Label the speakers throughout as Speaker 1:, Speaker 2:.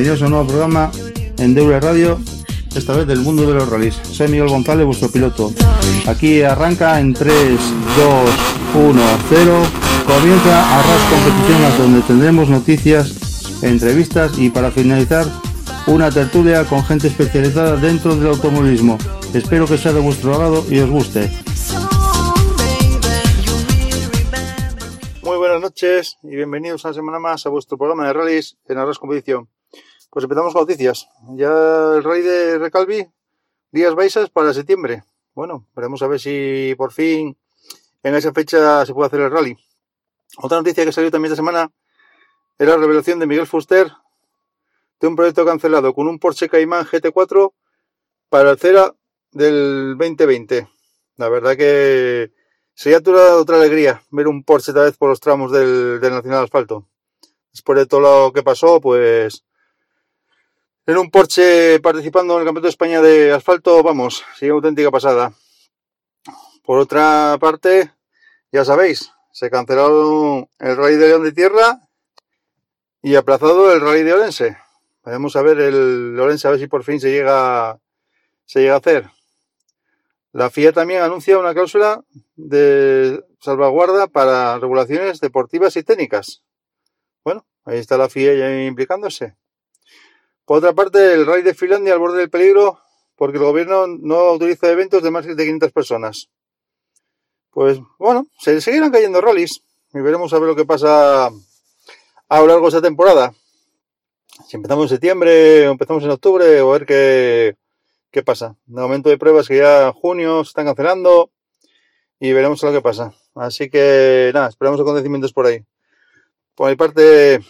Speaker 1: Bienvenidos a un nuevo programa en Deure Radio, esta vez del mundo de los rallies. Soy Miguel González, vuestro piloto. Aquí arranca en 3, 2, 1, 0. Comienza Arras Competiciones donde tendremos noticias, entrevistas y para finalizar una tertulia con gente especializada dentro del automovilismo. Espero que sea de vuestro agrado y os guste. Muy buenas noches y bienvenidos una semana más a vuestro programa de rallies en Arras Competición. Pues empezamos con noticias. Ya el rey de Recalvi, días baisas para septiembre. Bueno, veremos a ver si por fin en esa fecha se puede hacer el rally. Otra noticia que salió también esta semana era la revelación de Miguel Fuster de un proyecto cancelado con un Porsche Cayman GT4 para el CERA del 2020. La verdad que sería otra, otra alegría ver un Porsche esta vez por los tramos del, del Nacional Asfalto. Después de todo lo que pasó, pues en un Porsche participando en el Campeonato de España de asfalto, vamos, sigue auténtica pasada. Por otra parte, ya sabéis, se cancelaron el Rally de León de Tierra y aplazado el Rally de Orense. Vamos a ver el Orense a ver si por fin se llega, se llega a hacer. La FIA también anuncia una cláusula de salvaguarda para regulaciones deportivas y técnicas. Bueno, ahí está la FIA ya implicándose. Por otra parte, el Rally de Finlandia al borde del peligro porque el gobierno no autoriza eventos de más de 500 personas. Pues bueno, se seguirán cayendo rallies y veremos a ver lo que pasa a lo largo de esta temporada. Si empezamos en septiembre o empezamos en octubre o a ver qué, qué pasa. De momento de pruebas que ya junio se están cancelando y veremos lo que pasa. Así que nada, esperamos acontecimientos por ahí. Por mi parte,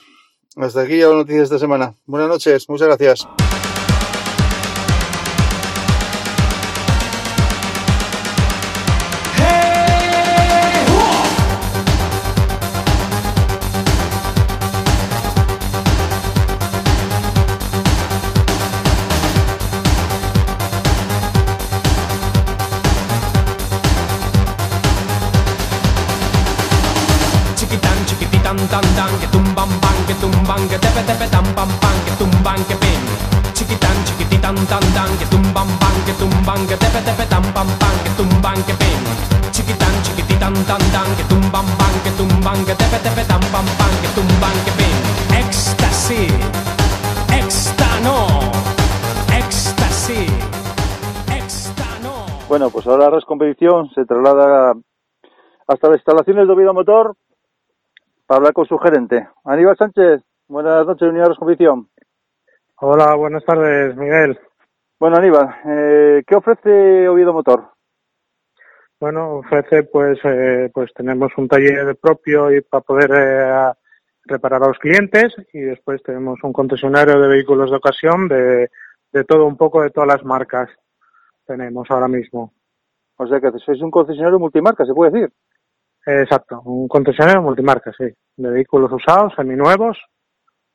Speaker 1: hasta aquí ya las noticias de esta semana. Buenas noches, muchas gracias.
Speaker 2: Tumban, que tepe, tepe, tan, pam, pan, que tumban, que pin. Chiquitan, chiquititan, tan, tan, que tumban, pan, que tumban, que tepe, tepe, tan, pam, pan, que tumban, que pin. Éxtasis, éxtano, éxtasis, éxtano.
Speaker 1: Bueno, pues ahora Res Competición se traslada hasta las instalaciones de Oviedo Motor para hablar con su gerente. Aníbal Sánchez, buenas noches, Unidad Res Competición.
Speaker 3: Hola, buenas tardes, Miguel.
Speaker 1: Bueno, Aníbal, eh, ¿qué ofrece Oviedo Motor?
Speaker 3: Bueno, ofrece, pues, eh, pues tenemos un taller propio y para poder eh, reparar a los clientes y después tenemos un concesionario de vehículos de ocasión de, de todo un poco de todas las marcas tenemos ahora mismo.
Speaker 1: O sea que sois un concesionario multimarca, se puede decir.
Speaker 3: Exacto, un concesionario multimarca, sí, de vehículos usados, seminuevos.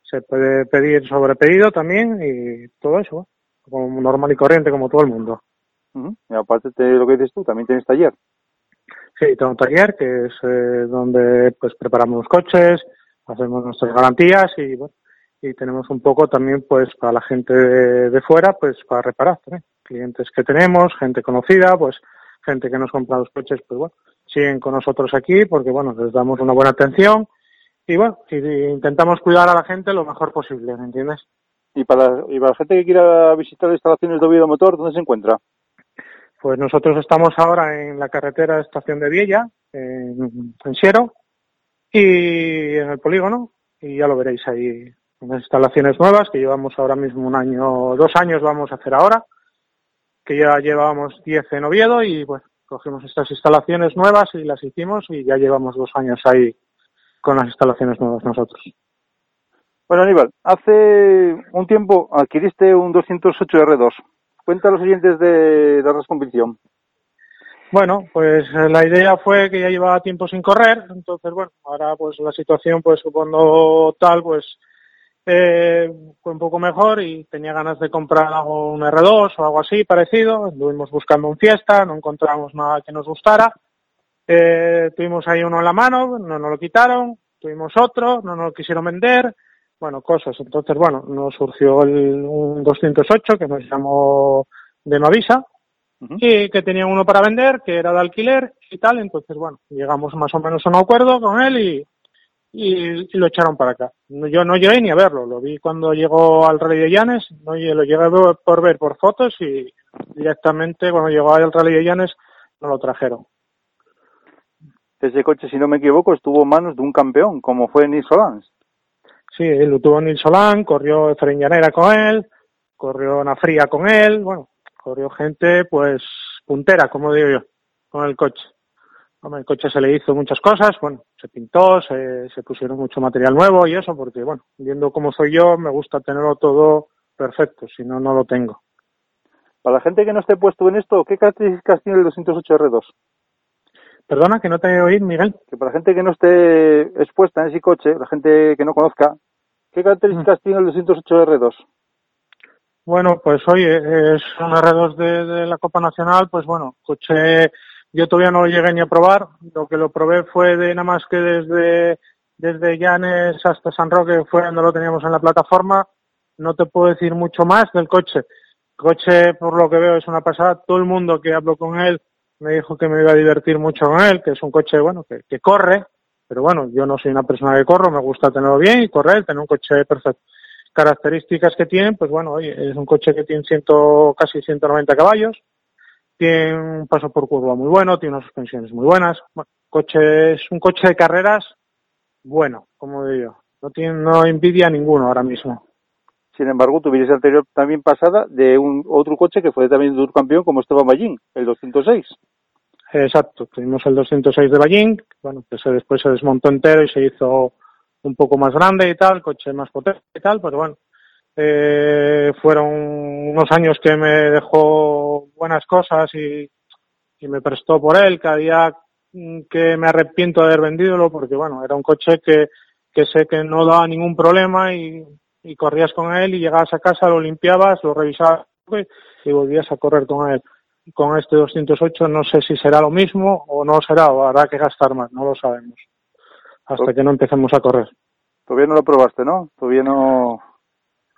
Speaker 3: Se puede pedir sobre pedido también y todo eso, como normal y corriente como todo el mundo.
Speaker 1: Y aparte de lo que dices tú, también tienes taller.
Speaker 3: Sí, tengo un taller que es eh, donde pues preparamos los coches, hacemos nuestras garantías y bueno, y tenemos un poco también pues para la gente de, de fuera pues para reparar también. clientes que tenemos, gente conocida, pues gente que nos compra los coches, pues bueno, siguen con nosotros aquí porque bueno, les damos una buena atención y bueno, y, y intentamos cuidar a la gente lo mejor posible, ¿me entiendes?
Speaker 1: Y para, y para la gente que quiera visitar instalaciones de Oviedo Motor, ¿dónde se encuentra?
Speaker 3: Pues nosotros estamos ahora en la carretera Estación de Viella, en, en Siero, y en el polígono, y ya lo veréis ahí, unas instalaciones nuevas que llevamos ahora mismo un año, dos años vamos a hacer ahora, que ya llevábamos 10 en Oviedo y bueno, cogimos estas instalaciones nuevas y las hicimos y ya llevamos dos años ahí con las instalaciones nuevas nosotros.
Speaker 1: Bueno, Aníbal, hace un tiempo adquiriste un 208 R2. Cuenta los oyentes de Darras Convicción.
Speaker 3: Bueno, pues eh, la idea fue que ya llevaba tiempo sin correr, entonces bueno, ahora pues la situación pues cuando tal pues eh, fue un poco mejor y tenía ganas de comprar algo, un R2 o algo así parecido. Estuvimos buscando un fiesta, no encontramos nada que nos gustara. Eh, tuvimos ahí uno en la mano, no nos lo quitaron. Tuvimos otro, no nos lo quisieron vender. Bueno, cosas. Entonces, bueno, nos surgió el, un 208 que nos llamó de Mavisa y que tenía uno para vender, que era de alquiler y tal. Entonces, bueno, llegamos más o menos a un acuerdo con él y, y, lo echaron para acá. Yo no llegué ni a verlo, lo vi cuando llegó al Rally de Llanes, no lo llegué por ver por fotos y directamente cuando llegó al Rally de Llanes no lo trajeron.
Speaker 1: Ese coche, si no me equivoco, estuvo en manos de un campeón, como fue Nils.
Speaker 3: Sí, lo tuvo Nils Solán, corrió Efraín Llanera con él, corrió Nafría con él, bueno, corrió gente pues puntera, como digo yo, con el coche. Hombre, el coche se le hizo muchas cosas, bueno, se pintó, se, se pusieron mucho material nuevo y eso, porque bueno, viendo cómo soy yo, me gusta tenerlo todo perfecto, si no, no lo tengo.
Speaker 1: Para la gente que no esté puesto en esto, ¿qué características tiene el 208R2?
Speaker 3: Perdona, que no te he oído, Miguel.
Speaker 1: Que para la gente que no esté expuesta en ese coche, la gente que no conozca, ¿qué características mm. tiene el 208R2?
Speaker 3: Bueno, pues oye, es un R2 de, de la Copa Nacional, pues bueno, coche yo todavía no lo llegué ni a probar. Lo que lo probé fue de nada más que desde, desde Llanes hasta San Roque, fue cuando lo teníamos en la plataforma. No te puedo decir mucho más del coche. El coche, por lo que veo, es una pasada. Todo el mundo que habló con él me dijo que me iba a divertir mucho con él, que es un coche, bueno, que, que corre. Pero bueno, yo no soy una persona que corro, me gusta tenerlo bien y correr, tener un coche perfecto. Características que tiene, pues bueno, oye, es un coche que tiene ciento, casi 190 caballos, tiene un paso por curva muy bueno, tiene unas suspensiones muy buenas. Bueno, coche es un coche de carreras bueno, como digo. No tiene no envidia ninguno ahora mismo.
Speaker 1: Sin embargo, tuviste anterior también pasada de un otro coche que fue también de campeón como Esteban Ballín, el 206.
Speaker 3: Exacto, tuvimos el 206 de Ballín, bueno, que se, después se desmontó entero y se hizo un poco más grande y tal, coche más potente y tal, pero bueno, eh, fueron unos años que me dejó buenas cosas y, y me prestó por él, cada día que me arrepiento de haber vendidolo porque bueno, era un coche que, que sé que no daba ningún problema y, y corrías con él y llegabas a casa, lo limpiabas, lo revisabas y volvías a correr con él. Con este 208 no sé si será lo mismo o no será, o habrá que gastar más, no lo sabemos. Hasta que no empecemos a correr.
Speaker 1: Todavía no lo probaste, ¿no? Todavía no.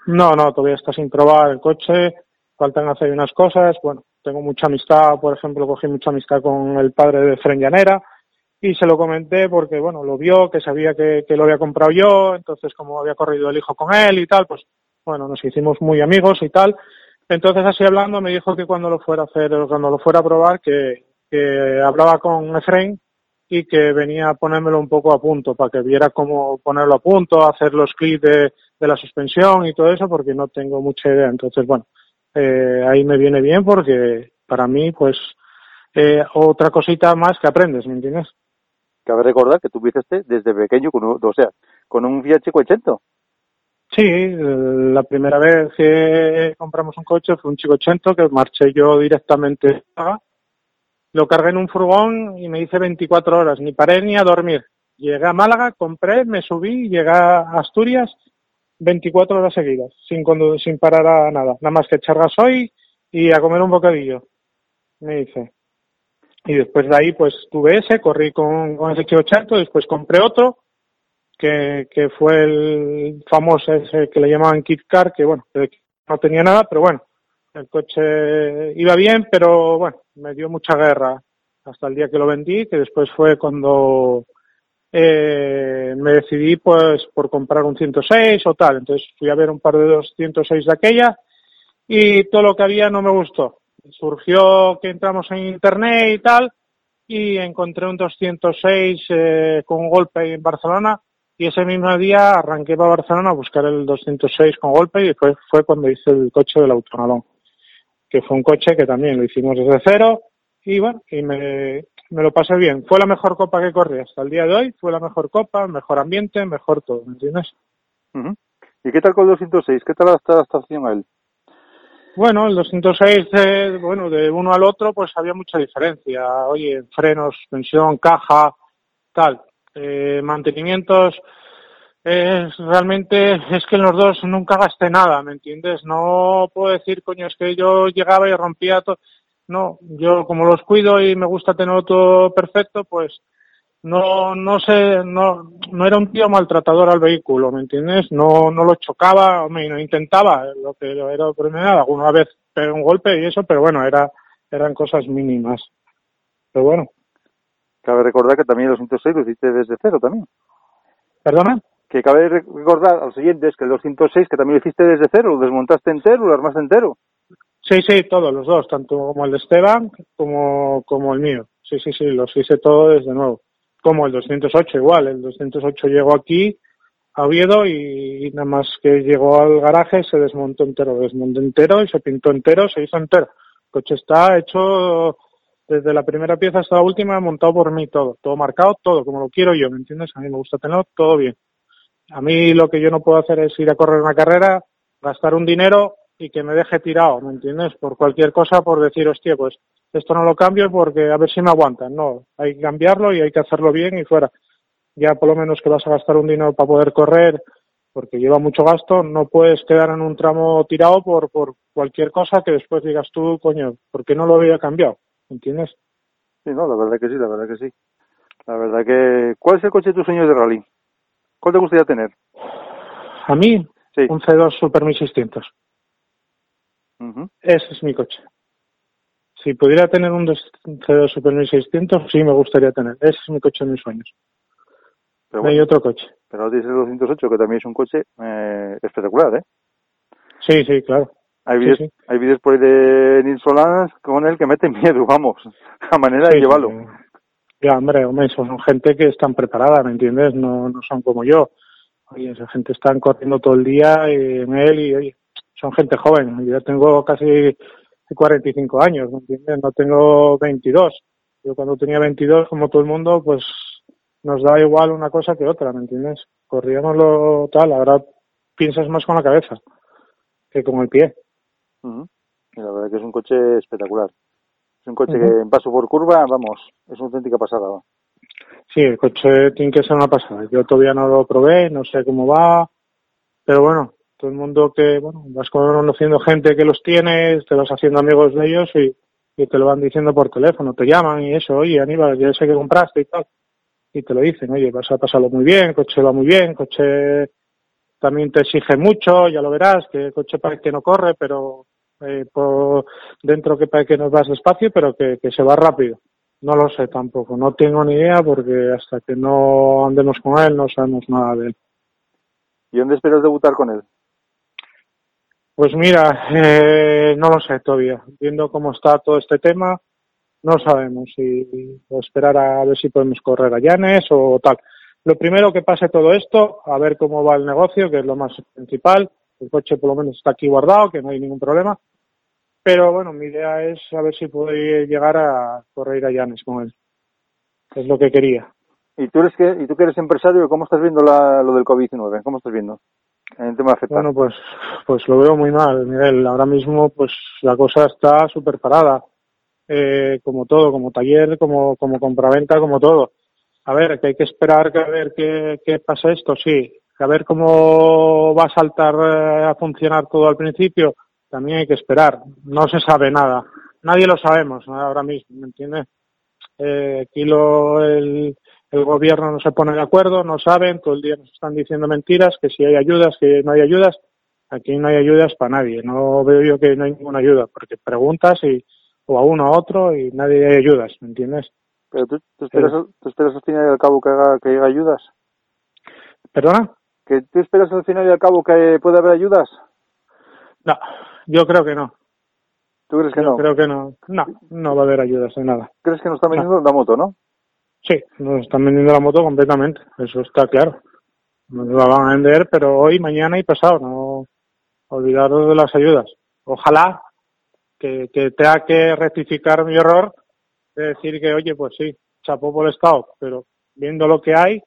Speaker 3: No, no, todavía está sin probar el coche, faltan hacer unas cosas, bueno, tengo mucha amistad, por ejemplo, cogí mucha amistad con el padre de Fren Llanera y se lo comenté porque, bueno, lo vio, que sabía que, que lo había comprado yo, entonces como había corrido el hijo con él y tal, pues, bueno, nos hicimos muy amigos y tal. Entonces, así hablando, me dijo que cuando lo fuera a hacer, cuando lo fuera a probar, que, que hablaba con Efraín y que venía a ponérmelo un poco a punto, para que viera cómo ponerlo a punto, hacer los clips de, de la suspensión y todo eso porque no tengo mucha idea. Entonces, bueno, eh, ahí me viene bien porque para mí, pues, eh, otra cosita más que aprendes, ¿me entiendes?
Speaker 1: Cabe recordar que tú viste desde pequeño, con un, o sea, con un Fiat 580.
Speaker 3: Sí, la primera vez que compramos un coche fue un Chico 80 que marché yo directamente. Lo cargué en un furgón y me hice 24 horas, ni paré ni a dormir. Llegué a Málaga, compré, me subí, llegué a Asturias 24 horas seguidas, sin, sin parar a nada, nada más que echar gasoil y a comer un bocadillo, me dice. Y después de ahí, pues tuve ese, corrí con, con ese Q80, después compré otro, que, que fue el famoso ese que le llamaban Kit Car, que bueno, no tenía nada, pero bueno, el coche iba bien, pero bueno, me dio mucha guerra hasta el día que lo vendí, que después fue cuando eh, me decidí pues por comprar un 106 o tal. Entonces fui a ver un par de 206 de aquella y todo lo que había no me gustó. Surgió que entramos en internet y tal y encontré un 206 eh, con golpe en Barcelona y ese mismo día arranqué para Barcelona a buscar el 206 con golpe y después fue cuando hice el coche del autonalón, que fue un coche que también lo hicimos desde cero y bueno, y me, me lo pasé bien. Fue la mejor copa que corrí hasta el día de hoy, fue la mejor copa, mejor ambiente, mejor todo, ¿me entiendes?
Speaker 1: Ujú. ¿Y qué tal con el 206? ¿Qué tal la adaptación a él?
Speaker 3: Bueno, el 206, eh, bueno, de uno al otro, pues había mucha diferencia. Oye, frenos, suspensión, caja, tal. Eh, mantenimientos, es realmente, es que en los dos nunca gasté nada, ¿me entiendes? No puedo decir, coño, es que yo llegaba y rompía todo. No, yo como los cuido y me gusta tenerlo todo perfecto, pues no, no sé, no, no era un tío maltratador al vehículo, ¿me entiendes? No, no lo chocaba, hombre, no intentaba, lo que era primero, alguna vez pegué un golpe y eso, pero bueno, era, eran cosas mínimas. Pero bueno,
Speaker 1: Cabe recordar que también el 206 lo hiciste desde cero también.
Speaker 3: ¿perdona?
Speaker 1: Que cabe re- recordar a los siguientes que el 206 que también lo hiciste desde cero, lo desmontaste entero, lo armaste entero.
Speaker 3: Sí, sí, todos los dos, tanto como el de Esteban como, como el mío. Sí, sí, sí, los hice todos desde nuevo. Como el 208 igual, el 208 llegó aquí a Oviedo y, nada más que llegó al garaje se desmontó entero, desmontó entero y se pintó entero, se hizo entero. El coche está hecho desde la primera pieza hasta la última, montado por mí todo, todo marcado, todo, como lo quiero yo, ¿me entiendes? A mí me gusta tenerlo todo bien. A mí lo que yo no puedo hacer es ir a correr una carrera, gastar un dinero y que me deje tirado, ¿me entiendes? Por cualquier cosa, por decir, hostia, pues esto no lo cambio porque a ver si me aguantan. No, hay que cambiarlo y hay que hacerlo bien y fuera. Ya por lo menos que vas a gastar un dinero para poder correr, porque lleva mucho gasto, no puedes quedar en un tramo tirado por, por cualquier cosa que después digas tú, coño, ¿por qué no lo había cambiado? ¿Me entiendes?
Speaker 1: Sí, no, la verdad que sí, la verdad que sí. La verdad que... ¿Cuál es el coche de tus sueños de rally? ¿Cuál te gustaría tener?
Speaker 3: A mí,
Speaker 1: Sí.
Speaker 3: un C2 Super 1600.
Speaker 1: Ujú.
Speaker 3: Ese es mi coche. Si pudiera tener un dos- un C2 Super 1600, sí me gustaría tener. Ese es mi coche de mis sueños.
Speaker 1: Pero
Speaker 3: No hay otro coche.
Speaker 1: pero no tienes el 208, que también es un coche eh, espectacular, ¿eh?
Speaker 3: Sí, sí, claro.
Speaker 1: Hay vídeos,
Speaker 3: sí.
Speaker 1: hay vídeos por ahí de Nils Solans con él que meten miedo, vamos, a manera de llevarlo.
Speaker 3: Ya, hombre, hombre, son gente que están preparada, ¿me entiendes? No, no son como yo. Oye, esa gente está corriendo todo el día en él y, oye, son gente joven. Yo tengo casi 45 años, ¿me entiendes? No tengo 22. Yo cuando tenía 22, como todo el mundo, pues nos da igual una cosa que otra, ¿me entiendes? Corríamos lo tal, ahora piensas más con la cabeza que con el pie.
Speaker 1: Y la verdad que es un coche espectacular. Es un coche que en paso por curva, vamos, es una auténtica pasada. va.
Speaker 3: Sí, el coche tiene que ser una pasada. Yo todavía no lo probé, no sé cómo va, pero bueno, todo el mundo que, bueno, vas conociendo gente que los tiene, te vas haciendo amigos de ellos y, te lo van diciendo por teléfono, te llaman y eso, oye, Aníbal, ya sé que compraste y tal. Y te lo dicen, oye, vas a pasarlo muy bien, coche va muy bien, coche también te exige mucho, ya lo verás, que el coche parece que no corre, pero eh, por dentro que parece que nos vas despacio, pero que se va rápido. No lo sé tampoco, no tengo ni idea porque hasta que no andemos con él no sabemos nada de él.
Speaker 1: ¿Y dónde esperas debutar con él?
Speaker 3: Pues mira, eh, no lo sé todavía. Viendo cómo está todo este tema, no sabemos si esperar a ver si podemos correr a Llanes o tal. Lo primero que pase todo esto, a ver cómo va el negocio, que es lo más principal. El coche por lo menos está aquí guardado, que no hay ningún problema. Pero bueno, mi idea es a ver si puedo llegar a correr a Llanes con él. Es lo que quería.
Speaker 1: ¿Y tú, eres que, y tú que eres empresario, cómo estás viendo la, lo del COVID-19? ¿Cómo estás viendo?
Speaker 3: Bueno, pues, pues lo veo muy mal, Miguel. Ahora mismo, pues la cosa está súper parada. Eh, como todo, como taller, como, como compraventa, como todo. A ver, que hay que esperar que a ver qué, qué pasa esto, sí. A ver cómo va a saltar eh, a funcionar todo al principio, también hay que esperar. No se sabe nada. Nadie lo sabemos ¿no? ahora mismo, ¿me entiendes? Eh, aquí lo, el, el gobierno no se pone de acuerdo, no saben, todo el día nos están diciendo mentiras, que si hay ayudas, que no hay ayudas. Aquí no hay ayudas para nadie. No veo yo que no hay ninguna ayuda, porque preguntas y, o a uno a otro y nadie hay ayudas, ¿me entiendes?
Speaker 1: Pero tú, tú esperas, tú esperas al final y al cabo que haga, que haya ayudas.
Speaker 3: ¿Perdona?
Speaker 1: ¿Que tú esperas al final y al cabo que pueda haber ayudas?
Speaker 3: No, yo creo que no.
Speaker 1: ¿Tú crees que
Speaker 3: yo
Speaker 1: no?
Speaker 3: creo que no. No, no va a haber ayudas de nada.
Speaker 1: ¿Crees que nos están vendiendo la moto, no?
Speaker 3: Sí, nos están vendiendo la moto completamente, eso está claro. Nos la van a vender, pero hoy, mañana y pasado, no olvidaros de las ayudas. Ojalá que, que tenga que rectificar mi error de decir que, oye, pues sí, chapó por el Estado, pero viendo lo que hay,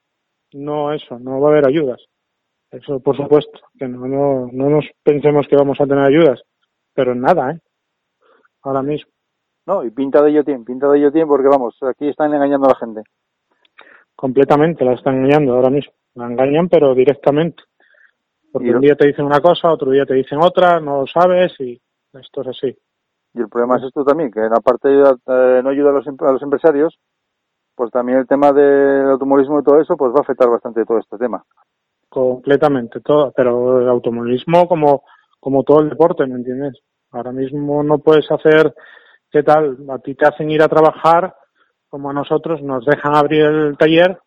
Speaker 3: no eso, no va a haber ayudas. Eso, por supuesto, que no, no, no nos pensemos que vamos a tener ayudas, pero nada, ¿eh? Ahora mismo.
Speaker 1: No, y pinta de yotín, pinta de yotín porque vamos, aquí están engañando a la gente.
Speaker 3: Completamente, la están engañando ahora mismo. La engañan, pero directamente. Porque un día te dicen una cosa, otro día te dicen otra, no lo sabes y esto es así.
Speaker 1: Y el problema es esto también, que aparte de eh, no ayuda a los, em- a los empresarios, pues también el tema del automovilismo y todo eso, pues va a afectar bastante todo este tema.
Speaker 3: completamente todo, pero el automovilismo como, como todo el deporte, ¿me entiendes? Ahora mismo no puedes hacer, ¿qué tal? A ti te hacen ir a trabajar, como a nosotros nos dejan abrir el taller,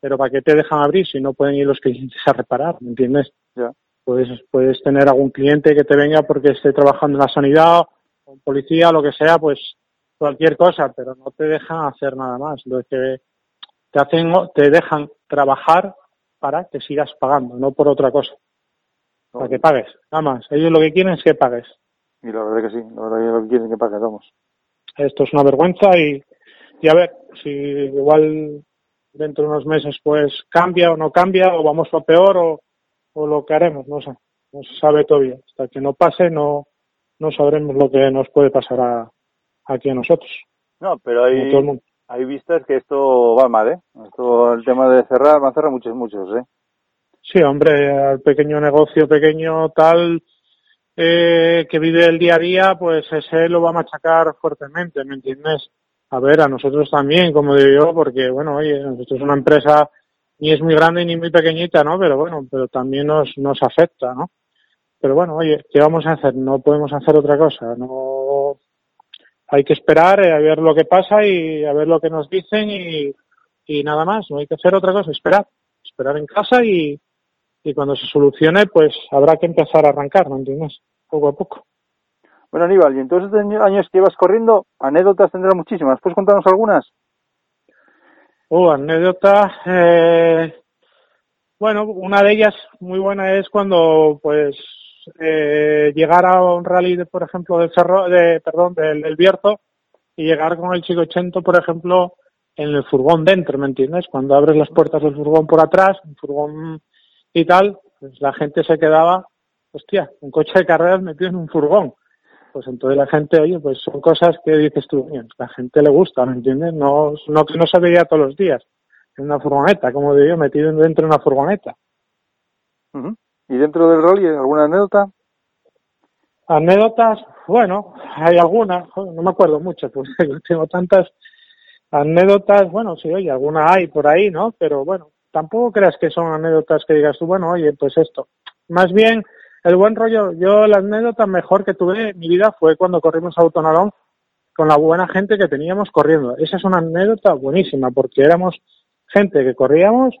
Speaker 3: pero ¿para qué te dejan abrir si no pueden ir los clientes a reparar, ¿me entiendes?
Speaker 1: Ya.
Speaker 3: Puedes, puedes tener algún cliente que te venga porque esté trabajando en la sanidad, o en policía, lo que sea, pues cualquier cosa, pero no te dejan hacer nada más. Lo que te hacen, te dejan trabajar para que sigas pagando, no por otra cosa. Para que pagues, nada más. Ellos lo que quieren es que pagues.
Speaker 1: Y la verdad que sí, la verdad que lo que quieren que pague, vamos.
Speaker 3: Esto es una vergüenza y, y a ver si igual dentro de unos meses pues cambia o no cambia o vamos a peor o, o lo que haremos, no sé. No se sabe todavía. Hasta que no pase no, no sabremos lo que nos puede pasar a, aquí a nosotros,
Speaker 1: No, pero hay, hay vistas que esto va mal, ¿eh? Esto, el tema de cerrar, van a cerrar muchos, muchos, ¿eh?
Speaker 3: Sí, hombre, al pequeño negocio pequeño tal eh, que vive el día a día, pues ese lo va a machacar fuertemente, ¿me entiendes? A ver, a nosotros también, como digo yo, porque, bueno, oye, nosotros es una empresa ni es muy grande ni muy pequeñita, ¿no? Pero bueno, pero también nos, nos afecta, ¿no? Pero bueno, oye, ¿qué vamos a hacer? No podemos hacer otra cosa, no hay que esperar eh, a ver lo que pasa y a ver lo que nos dicen y, nada más, no hay que hacer otra cosa, esperar, esperar en casa y, y cuando se solucione, pues habrá que empezar a arrancar, ¿me entiendes? Poco a poco.
Speaker 1: Bueno, Aníbal, y en todos estos año- años que llevas corriendo, anécdotas tendrás muchísimas. ¿Puedes contarnos algunas?
Speaker 3: Oh, anécdota. Eh, bueno, una de ellas muy buena es cuando, pues, eh, llegar a un rally, de, por ejemplo, del Cerro, de, perdón, del, del y llegar con el Chico Chento, por ejemplo, en el furgón dentro, ¿me entiendes? Cuando abres las puertas del furgón por atrás, un furgón y tal, pues la gente se quedaba, hostia, un coche de carreras metido en un furgón. Pues entonces la gente, oye, pues son cosas que dices tú, "Oye, la gente le gusta, ¿me entiendes? No, no que no se veía todos los días en una furgoneta, como digo, metido dentro de una furgoneta.
Speaker 1: ¿Y dentro del rally alguna anécdota?
Speaker 3: Anécdotas, bueno, hay algunas, no me acuerdo mucho, pues tengo tantas anécdotas, bueno, sí, oye, alguna hay por ahí, ¿no? Pero bueno, tampoco creas que son anécdotas que digas tú, bueno, oye, pues esto. Más bien, el buen rollo, yo la anécdota mejor que tuve en mi vida fue cuando corrimos a Autonalón con la buena gente que teníamos corriendo. Esa es una anécdota buenísima, porque éramos gente que corríamos,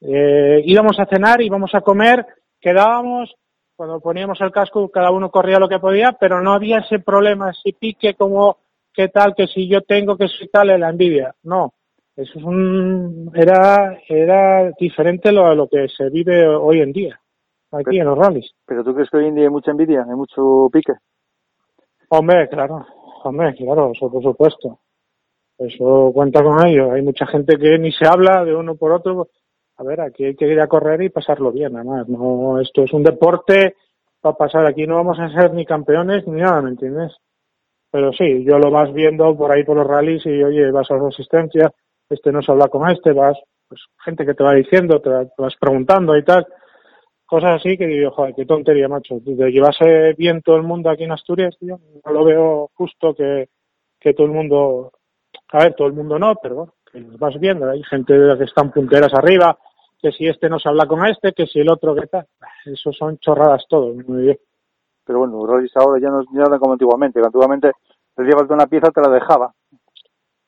Speaker 3: eh, íbamos a cenar, íbamos a comer, quedábamos, cuando poníamos el casco cada uno corría lo que podía, pero no había ese problema, ese pique como qué tal, que si yo tengo, que si tal, la envidia. No, eso es un, era, era diferente lo, a lo que se vive hoy en día, aquí en los rallies.
Speaker 1: ¿Pero tú crees que hoy en día hay mucha envidia, hay mucho pique?
Speaker 3: Hombre, claro, hombre, claro, eso por supuesto. Eso cuenta con ello. Hay mucha gente que ni se habla de uno por otro. A ver, aquí hay que ir a correr y pasarlo bien, además. No, esto es un deporte para pasar. Aquí no vamos a ser ni campeones ni nada, ¿me entiendes? Pero sí, yo lo vas viendo por ahí por los rallies y, oye, vas a la asistencia, este no se habla con este, vas, pues gente que te va diciendo, te, va- te vas preguntando y tal. Cosas así que digo, joder, qué tontería, macho. De llevarse bien todo el mundo aquí en Asturias, tío, no lo veo justo que, que todo el mundo, a ver, todo el mundo no, pero bueno, que los vas viendo. Hay gente de las que están punteras arriba, que si este no se habla con este, que si el otro, que tal. Eso son chorradas todo. muy bien.
Speaker 1: Pero bueno, los rallies ahora ya no, ya no eran como antiguamente, que antiguamente te llevas una pieza, te la dejaba.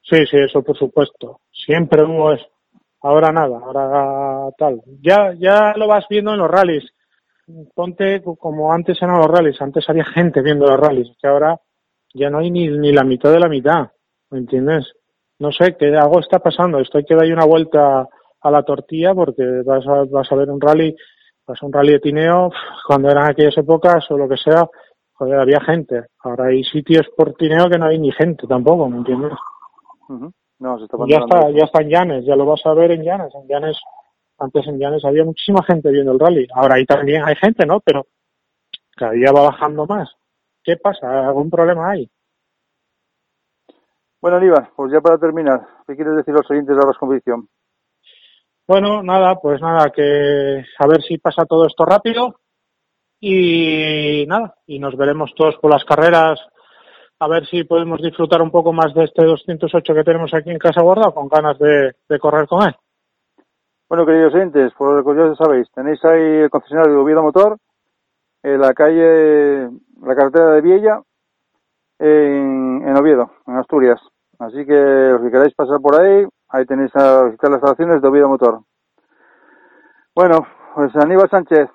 Speaker 3: Sí, sí, eso por supuesto. Siempre hubo eso. Ahora nada, ahora tal. Ya, ya lo vas viendo en los rallies. Ponte como antes eran los rallies. Antes había gente viendo los rallies. Que ahora ya no hay ni, ni la mitad de la mitad. ¿Me entiendes? No sé, que algo está pasando. Estoy que doy una vuelta a la tortilla porque vas a, vas a ver un rally, vas a un rally de tineo, cuando eran aquellas épocas o lo que sea, joder, había gente. Ahora hay sitios por tineo que no hay ni gente tampoco, ¿me entiendes?
Speaker 4: No, se está
Speaker 3: Ya está, ya está en Llanes, ya lo vas a ver en Llanes. En Llanes, antes en Llanes había muchísima gente viendo el rally. Ahora ahí también hay gente, ¿no? Pero cada día va bajando más. ¿Qué pasa? ¿Algún problema hay?
Speaker 4: Bueno, Aníbal, pues ya para terminar, ¿qué quieres decir a los oyentes de la competición?
Speaker 3: Bueno, nada, pues nada, que a ver si pasa todo esto rápido y nada, y nos veremos todos por las carreras, a ver si podemos disfrutar un poco más de este 208 que tenemos aquí en Casa Guardado, con ganas de, correr con él.
Speaker 4: Bueno, queridos oyentes, por lo que ya sabéis, tenéis ahí el concesionario de Oviedo Motor, en la calle, la carretera de Viella, en, en Oviedo, en Asturias. Así que los que queráis pasar por ahí, ahí tenéis a visitar las instalaciones de Oviedo Motor. Bueno, pues Aníbal Sánchez,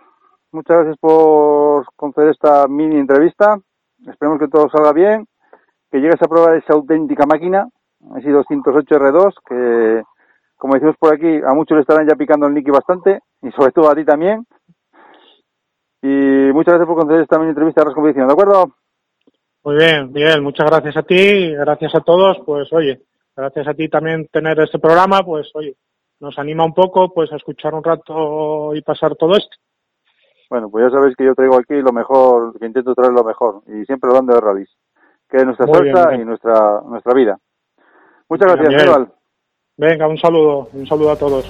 Speaker 4: muchas gracias por conceder esta mini entrevista. Esperemos que todo salga bien, que llegues a probar esa auténtica máquina, ese 208 R2, que como decimos por aquí, a muchos le estarán ya picando el Nicky bastante, y sobre todo a ti también. Y muchas gracias por conceder esta mini entrevista a la competición, ¿de acuerdo?
Speaker 3: Muy bien, Miguel, muchas gracias a ti, gracias a todos, pues oye, gracias a ti también tener este programa, pues oye, nos anima un poco pues a escuchar un rato y pasar todo esto.
Speaker 4: Bueno, pues ya sabéis que yo traigo aquí lo mejor, que intento traer lo mejor, y siempre hablando de rallies, que es nuestra
Speaker 3: Muy bien, bien.
Speaker 4: y nuestra nuestra vida. Muchas gracias. Aníbal.
Speaker 3: Venga, un saludo, un saludo a todos.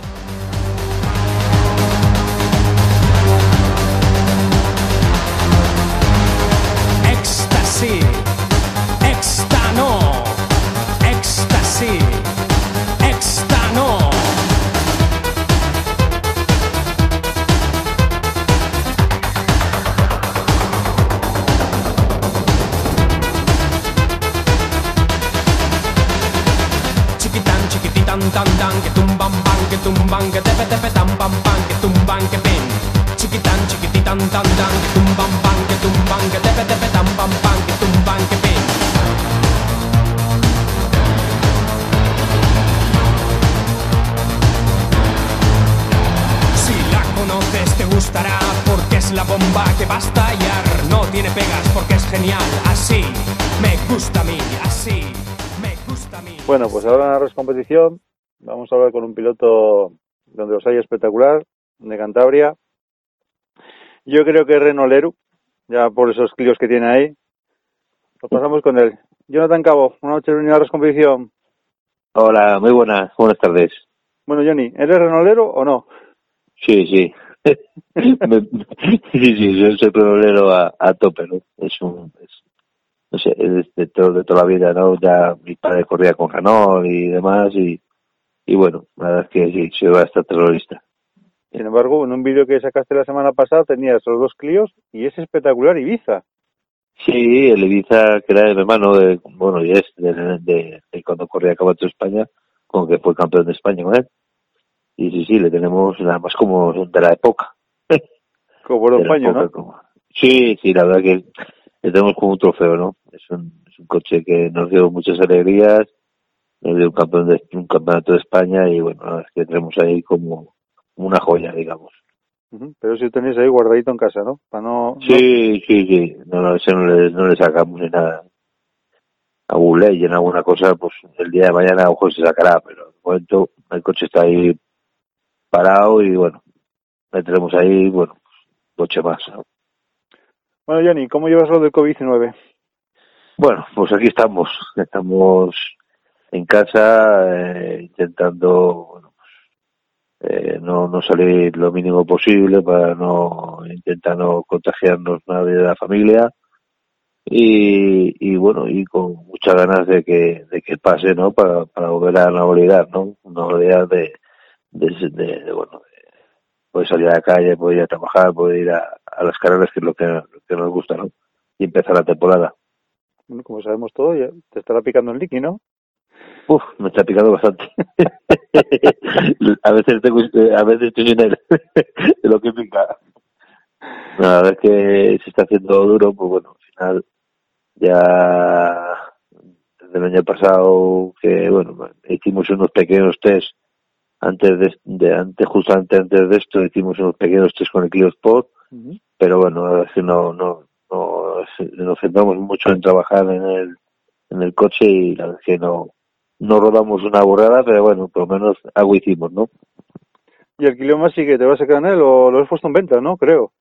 Speaker 2: Tumban, que tepe, tepe, tan, pam, pan, que tumban, que pin. Chiquitán, chiquititán, tan, tan, que tumban, pan, que tumban, que tepe, tepe, tan, pam, pan, que tumban, que pin. Si la conoces te gustará porque es la bomba que va a estallar. No tiene pegas porque es genial. Así me gusta a mí, así me gusta a mí.
Speaker 4: Bueno, pues ahora en la competición vamos a hablar con un piloto donde los hay espectacular, de Cantabria. Yo creo que es Renoleru, ya por esos clios que tiene ahí. Lo pasamos con él. Jonathan Cabo, una noche en la Res competición.
Speaker 5: Hola, muy buenas, buenas tardes.
Speaker 4: Bueno, Johnny, ¿eres Renolero o no?
Speaker 5: Sí, sí. Sí, sí, yo soy problero a, a tope, ¿no? Es un, es- no sé, es de, todo, de toda la vida, ¿no? Ya mi padre corría con Janón y demás y, y bueno, la verdad es que sí, soy bastante terrorista.
Speaker 4: Sin embargo, en un vídeo que sacaste la semana pasada tenías los dos clios y es espectacular Ibiza.
Speaker 5: Sí, el Ibiza, que era de mi hermano, de, bueno, y es de, de, de cuando corría Caballo de España, con que fue campeón de España con él. Y sí, sí, le tenemos nada más como de la época.
Speaker 4: Como
Speaker 5: de
Speaker 4: paño,
Speaker 5: época,
Speaker 4: ¿no?
Speaker 5: como- Sí, sí, la verdad que le tenemos como un trofeo, ¿no? Es un, es un coche que nos dio muchas alegrías, nos dio un, campeón de, un campeonato de España y bueno, es que tenemos ahí como una joya, digamos.
Speaker 4: Pero si lo tenéis ahí guardadito en casa, ¿no? Para no... no-
Speaker 5: Sí, sí, sí, no, no, ese no le, no le sacamos ni nada. Algún ley en alguna cosa, pues el día de mañana a mejor se sacará, pero de momento el coche está ahí parado y bueno, le tenemos ahí, bueno, pues, coche más. ¿no?
Speaker 4: Bueno, Johnny, ¿cómo llevas lo del COVID-19?
Speaker 5: Bueno, pues aquí estamos, estamos en casa eh, intentando bueno, eh, no, no salir lo mínimo posible para no intentar no contagiarnos nadie de la familia. Y, y bueno y con muchas ganas de que de que pase no para, para volver a la normalidad no una normalidad de de, de- de, bueno de poder salir a la calle poder ir a trabajar poder ir a, las carreras que es lo que, que nos gusta no y empezar la temporada.
Speaker 4: Bueno, como sabemos todo, ya te estará picando el Nicky, ¿no?
Speaker 5: Uf, me está picando bastante. a veces tengo, a veces estoy sin él de lo que pica. No, la verdad es que se está haciendo duro, pues bueno, al final ya desde el año pasado que bueno hicimos unos pequeños test antes de, de antes justamente antes de esto hicimos unos pequeños test con el Clio Sport
Speaker 4: Ujú.
Speaker 5: pero bueno es que no no no nos centramos mucho en trabajar en el en el coche y la verdad es que no no rodamos una borrada, pero bueno, por lo menos algo hicimos, ¿no?
Speaker 1: ¿Y el kilómetro sí que te vas a quedar en él o lo has puesto en venta, no? Creo.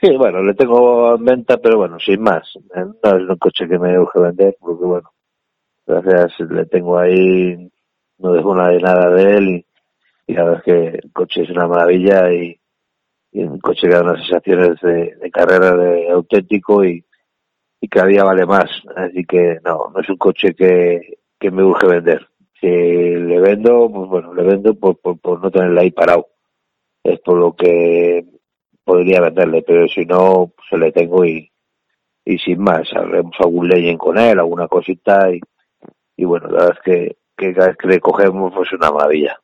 Speaker 5: Sí, bueno, le tengo en venta, pero bueno, sin más. No es un coche que me urge vender, porque bueno, gracias, le tengo ahí, no dejo nada de nada de él y, y la verdad es que el coche es una maravilla y, y un coche que da unas sensaciones de, de carrera de auténtico y, y cada día vale más. Así que no, no es un coche que, que me urge vender. Si le vendo, pues bueno, le vendo por, por, por no tenerla ahí parado. Es por lo que podría venderle, pero si no, pues se le tengo y, y sin más, haremos algún legend con él, alguna cosita y, y bueno, la verdad es que, que cada vez que le cogemos pues es una maravilla.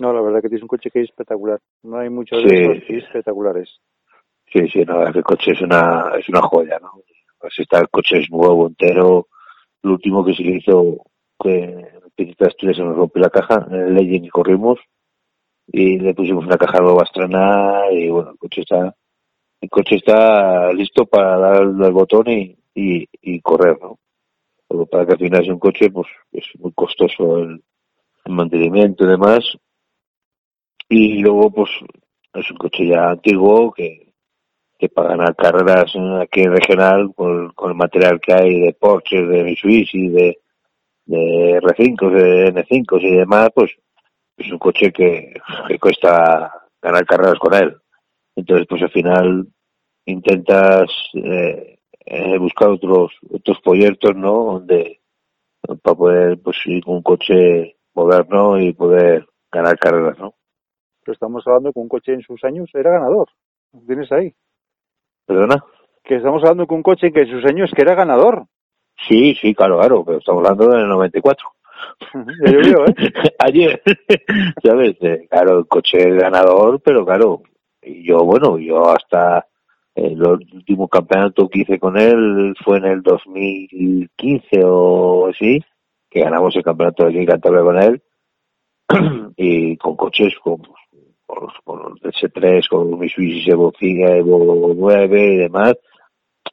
Speaker 1: No, la verdad que tienes un coche que es espectacular. No hay muchos
Speaker 5: Sí.
Speaker 1: de es espectaculares.
Speaker 5: Sí, sí, no, el coche es una, es una joya, ¿no? Pues está el coche es nuevo, entero. Lo último que se le hizo, que de Asturias se nos rompió la caja, en el Legend y corrimos, y le pusimos una caja nueva a y bueno, el coche está, el coche está listo para dar al botón y, y, correr, ¿no? Pero para que al final sea un coche, pues es muy costoso el, el mantenimiento y demás. Y luego, pues, es un coche ya antiguo que, que para ganar carreras aquí en regional con, con el material que hay de Porsche, de Mitsubishi, de, de R5, de N5 y demás, pues es un coche que, que cuesta ganar carreras con él. Entonces, pues al final intentas eh, eh, buscar otros otros proyectos, ¿no? Donde para poder pues ir con un coche moderno y poder ganar carreras, ¿no?
Speaker 1: Pero estamos hablando que un coche en sus años era ganador. Lo Tienes ahí.
Speaker 5: ¿Perdona?
Speaker 1: Que estamos hablando que un coche que en sus años que era ganador.
Speaker 5: Sí, sí, claro, claro, pero estamos hablando del 94.
Speaker 1: Ya llovió, ¿eh?
Speaker 5: Ayer, ¿sabes? Eh, Claro, el coche ganador, pero claro, yo, bueno, yo hasta el último campeonato que hice con él fue en el 2015 o así, que ganamos el campeonato de Liga Cantabria con él, y con coches con, con los, con los S3, con los Mitsubishi Evo 5, Evo 9 y demás,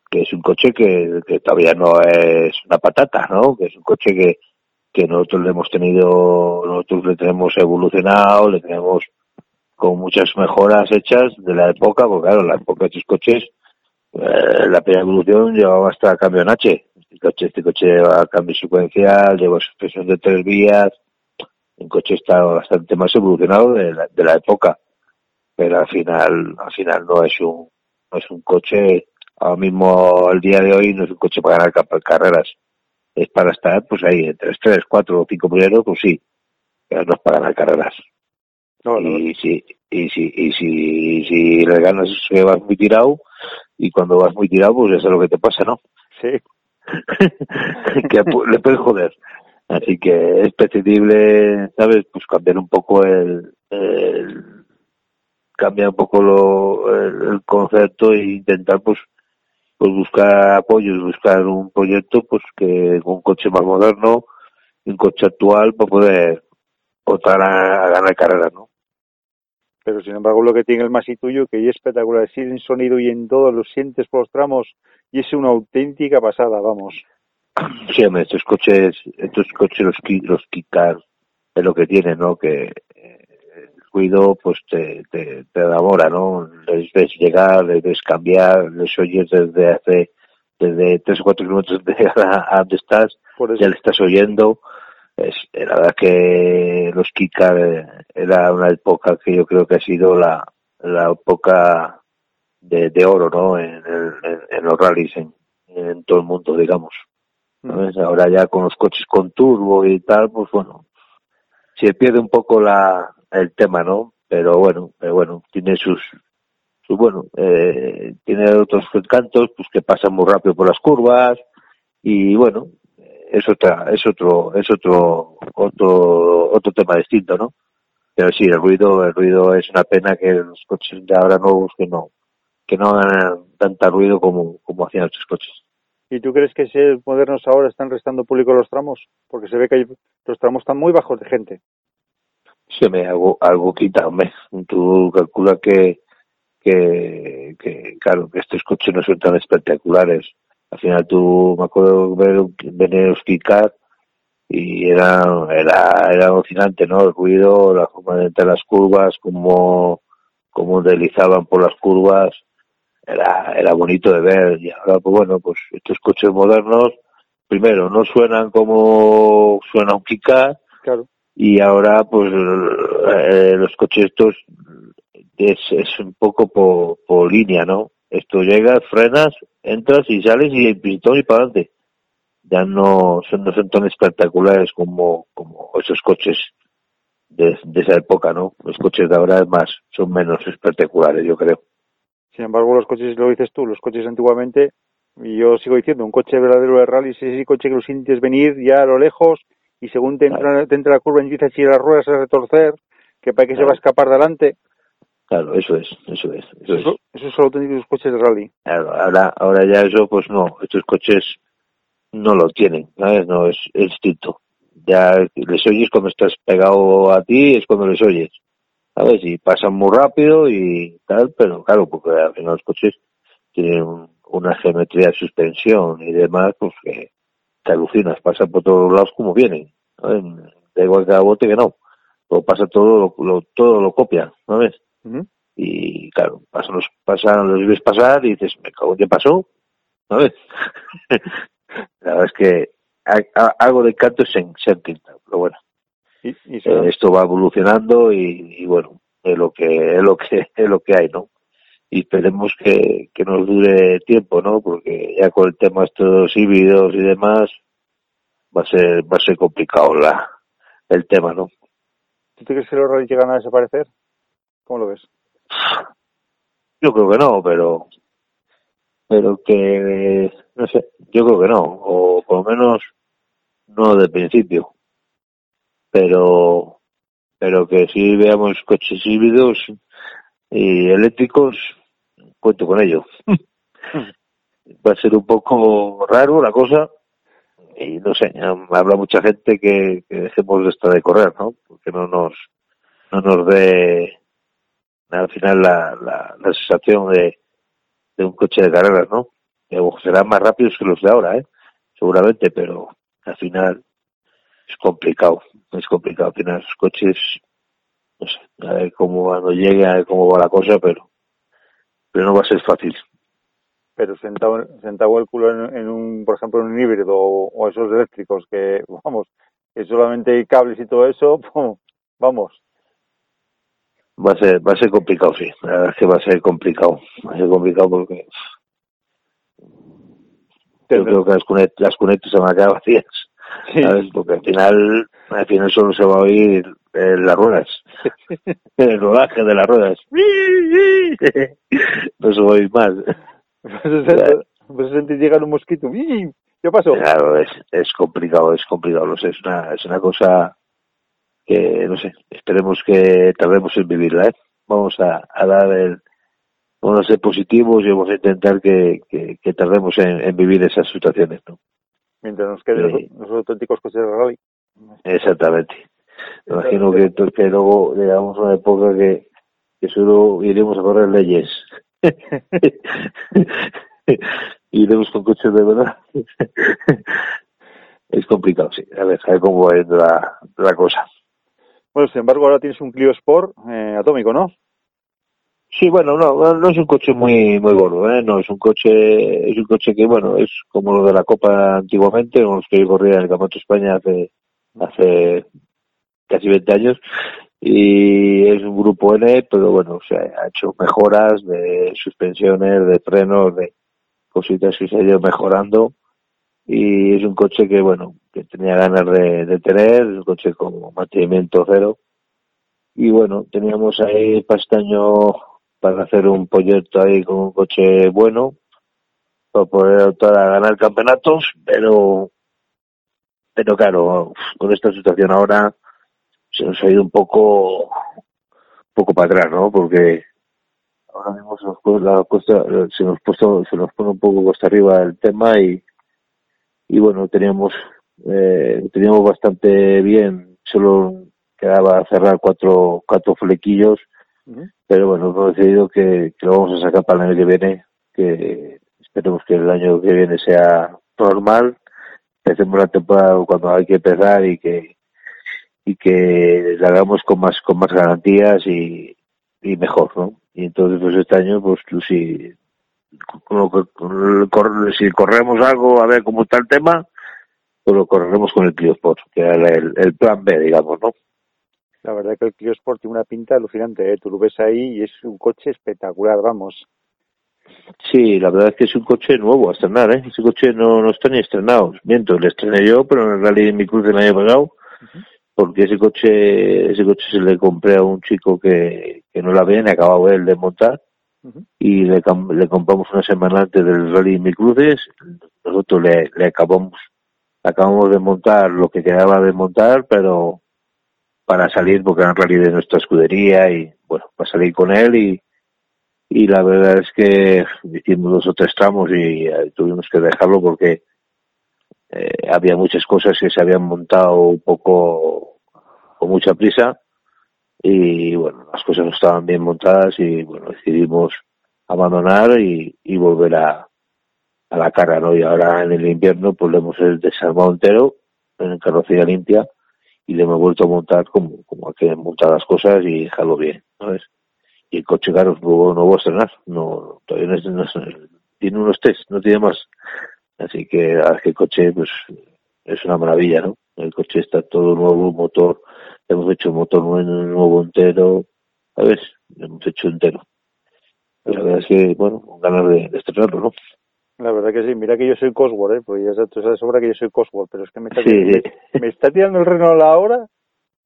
Speaker 5: que es un coche que, que todavía no es una patata, ¿no? Que es un coche que, que nosotros le hemos tenido, nosotros le tenemos evolucionado, le tenemos con muchas mejoras hechas de la época, porque claro, la época de estos coches, eh, la primera evolución llevaba hasta cambio en H. Este coche, este coche lleva cambio secuencial, lleva suspensión de tres vías, el coche está bastante más evolucionado de la, de la época, pero al final, al final no es un, no es un coche, ahora mismo al día de hoy no es un coche para ganar carreras, es para estar pues ahí entre tres, cuatro o cinco primeros, pues sí, pero no es para ganar carreras.
Speaker 1: No, no,
Speaker 5: Y si, y si, y si, si le ganas es que vas muy tirado, y cuando vas muy tirado, pues ya sabes lo que te pasa, ¿no?
Speaker 1: sí.
Speaker 5: que pu- le puedes joder. Así que es preferible, ¿sabes? Pues cambiar un poco el, el cambiar un poco lo, el, el concepto e intentar pues pues buscar apoyos, buscar un proyecto pues que con un coche más moderno, un coche actual para poder optar a, a ganar carreras, ¿no?
Speaker 1: Pero sin embargo lo que tiene el Masi tuyo, que es espectacular, sí en sonido y en todo, lo sientes por los tramos y es una auténtica pasada, vamos.
Speaker 5: Sí, estos coches, estos coches, los, los Kikar, es lo que tienen, ¿no? Que el ruido, pues te, te, te enamora, ¿no? Les ves llegar, les ves cambiar, les oyes desde hace, desde tres o cuatro kilómetros de llegar a, donde estás, ya le estás oyendo. Es, eh, la verdad que los Kikar eh, era una época que yo creo que ha sido la, la época de, de oro, ¿no? En, el- en, en los rallies, en, en todo el mundo, digamos. ¿sabes? Ahora ya con los coches con turbo y tal, pues bueno, se pierde un poco la el tema, ¿no? Pero bueno, pero bueno, tiene sus, sus bueno, eh, tiene otros encantos, pues que pasan muy rápido por las curvas y bueno, es otra, es otro, es otro, otro, otro tema distinto, ¿no? Pero sí, el ruido, el ruido es una pena que los coches de ahora nuevos que no, que no hagan tanta ruido como, como hacían otros coches.
Speaker 1: ¿Y tú crees que si modernos ahora están restando público los tramos? Porque se ve que hay- los tramos están muy bajos de gente.
Speaker 5: Se me algo algo quita hombre. tú calculas que que, que claro que estos coches no son tan espectaculares al final tú me acuerdo ver venir los Kikar y era, era, era alucinante, ¿no? El ruido, la forma de entrar las curvas, cómo, cómo deslizaban por las curvas, era, era bonito de ver. Y ahora, pues bueno, pues estos coches modernos, primero, no suenan como suena un Kika,
Speaker 1: Claro.
Speaker 5: Y ahora, pues, eh, los coches estos es, un poco por, línea, ¿no? Esto llegas, frenas, entras y sales y el pistón y para adelante. Ya no son, no son tan espectaculares como, como esos coches de, de esa época, ¿no? Los coches de ahora es más, son menos espectaculares, yo creo.
Speaker 1: Sin embargo, los coches, lo dices tú, los coches antiguamente, y yo sigo diciendo, un coche verdadero de rally es ese coche que lo sientes venir ya a lo lejos y según te entra, te entra la curva empiezas a ir las ruedas a retorcer, que parece que se va a escapar delante.
Speaker 5: Claro, eso es, eso es, eso es.
Speaker 1: Eso, eso son auténticos coches de rally.
Speaker 5: Claro, ahora, ahora ya eso, pues no, estos coches no lo tienen, ¿sabes? No, es, es distinto. Ya les oyes cuando estás pegado a ti, es cuando les oyes, ¿sabes? Y pasan muy rápido y tal, pero claro, porque al final los coches tienen un- una geometría de suspensión y demás, pues que te alucinas, pasan por todos lados como vienen, ¿sabes? Da igual que a bote que no, todo pasa todo, lo, lo- todo lo copia, ¿sabes?
Speaker 1: Ujú.
Speaker 5: y claro, pasan los, pasan, los ves pasar y dices, me cago en qué pasó, ¿sabes? La verdad es que a- a- algo de canto se, se pero bueno,
Speaker 1: Y, y se-
Speaker 5: eh, esto va evolucionando y, y bueno, es lo que es lo que es lo que hay, ¿no? Y esperemos que, que nos dure tiempo, ¿no? Porque ya con el tema estos híbridos y demás va a ser va a ser complicado la el tema, ¿no?
Speaker 1: ¿Tú te crees que los rally llegan a desaparecer? ¿Cómo lo ves?
Speaker 5: Yo creo que no, pero pero que no sé, yo creo que no, o por lo menos no de principio. Pero pero que si veamos coches híbridos y eléctricos, cuento con ello. Va a ser un poco raro la cosa y no sé, habrá mucha gente que, que dejemos de estar de correr, ¿no? Porque no nos no nos dé al final la, la, la sensación de, de un coche de carreras, ¿no? Que serán más rápidos que los de ahora, ¿eh? Seguramente, pero al final es complicado, es complicado. Al final los coches, no sé, a ver cómo cuando llegue, a ver cómo va la cosa, pero, pero no va a ser fácil.
Speaker 1: Pero sentado, sentado el culo en, en un, por ejemplo, en un híbrido o, o esos eléctricos que, vamos, que solamente hay cables y todo eso, vamos.
Speaker 5: Va a ser, va a ser complicado, sí. La verdad es que va a ser complicado. Va a ser complicado porque yo creo que las cunetas, las cunetas se van a quedar vacías.
Speaker 1: Sí.
Speaker 5: ¿sabes? Porque al final, al final solo se va a oír eh, las ruedas, el rodaje de las ruedas. no se va a oír más.
Speaker 1: Pues se llegar un mosquito. ¿Qué pasó?
Speaker 5: Claro, es, es complicado, es complicado, lo sé, es una, es una cosa que, no sé, esperemos que tardemos en vivirla, ¿eh? Vamos a, a dar el, vamos a ser positivos y vamos a intentar que, que, que tardemos en, en vivir esas situaciones, ¿no?
Speaker 1: Mientras nos queden
Speaker 5: Sí.
Speaker 1: los, los auténticos coches de rally.
Speaker 5: Exactamente. Me imagino que, que luego llegamos a una época que, que solo iremos a correr leyes. iremos con coches de verdad. es complicado, sí. A ver, a ver cómo va yendo la, la cosa.
Speaker 1: Bueno, sin embargo, ahora tienes un Clio Sport eh, atómico, ¿no?
Speaker 5: Sí, bueno, no, no es un coche muy muy gordo, ¿eh? No, es un coche, es un coche que, bueno, es como lo de la Copa antiguamente, con los que yo corría en el Campeonato de España hace, hace casi 20 años, y es un grupo N, pero bueno, se ha hecho mejoras de suspensiones, de frenos, de cositas que se ha ido mejorando, y es un coche que, bueno, que tenía ganas de, de tener, es un coche con mantenimiento cero, y bueno, teníamos ahí para este año hacer un proyecto ahí con un coche bueno, para poder optar a ganar campeonatos, pero pero claro, con esta situación ahora se nos ha ido un poco un poco para atrás, ¿no? Porque ahora mismo se nos, la cuesta, se nos puesto, se nos pone un poco cuesta arriba el tema y y bueno teníamos eh, teníamos bastante bien, solo quedaba cerrar cuatro cuatro flequillos Pero bueno, hemos decidido que, lo vamos a sacar para el año que viene, que esperemos que el año que viene sea normal, empecemos la temporada cuando hay que empezar y que y que la hagamos con más con más garantías y, y mejor, ¿no? Y entonces pues este año pues si si corremos algo a ver cómo está el tema, pues lo correremos con el Clio que era el, el plan B, digamos, ¿no?
Speaker 4: La verdad que el Clio Sport tiene una pinta alucinante, ¿eh? Tú lo ves ahí y es un coche espectacular, vamos.
Speaker 5: Sí, la verdad es que es un coche nuevo a estrenar, ¿eh? Ese coche no, no está ni estrenado. Miento, lo estrené yo, pero en el rally de mi cruz del año pasado, porque ese coche ese coche se le compré a un chico que, que no la había ni acabado él de montar y le, le compramos una semana antes del rally de mi cruces. Nosotros le, le acabamos acabamos de montar lo que quedaba de montar, pero para salir, porque en realidad nuestra escudería y bueno, para salir con él y, y la verdad es que hicimos dos o tres tramos y eh, tuvimos que dejarlo porque eh, había muchas cosas que se habían montado un poco con mucha prisa y bueno, las cosas no estaban bien montadas y bueno, decidimos abandonar y, y volver a, a la carga, ¿no? Y ahora en el invierno pues le hemos desarmado entero en carrocería limpia y le hemos vuelto a montar como, como hay que montar las cosas y dejarlo bien, ¿sabes? Y el coche, claro, no, no voy a estrenar, no, todavía no, no, tiene unos test, no tiene más. Así que, a que el coche, pues, es una maravilla, ¿no? El coche está todo nuevo, motor, hemos hecho motor nuevo entero, ¿sabes? Hemos hecho entero. La verdad es que, bueno, con ganas de, de estrenarlo, ¿no?
Speaker 4: La verdad que sí, mira que yo soy Cosworth, ¿eh? Pues ya sabes, tú sabes sobra que yo soy Cosworth, pero es que me está, tirando, me, me, está tirando el Renault ahora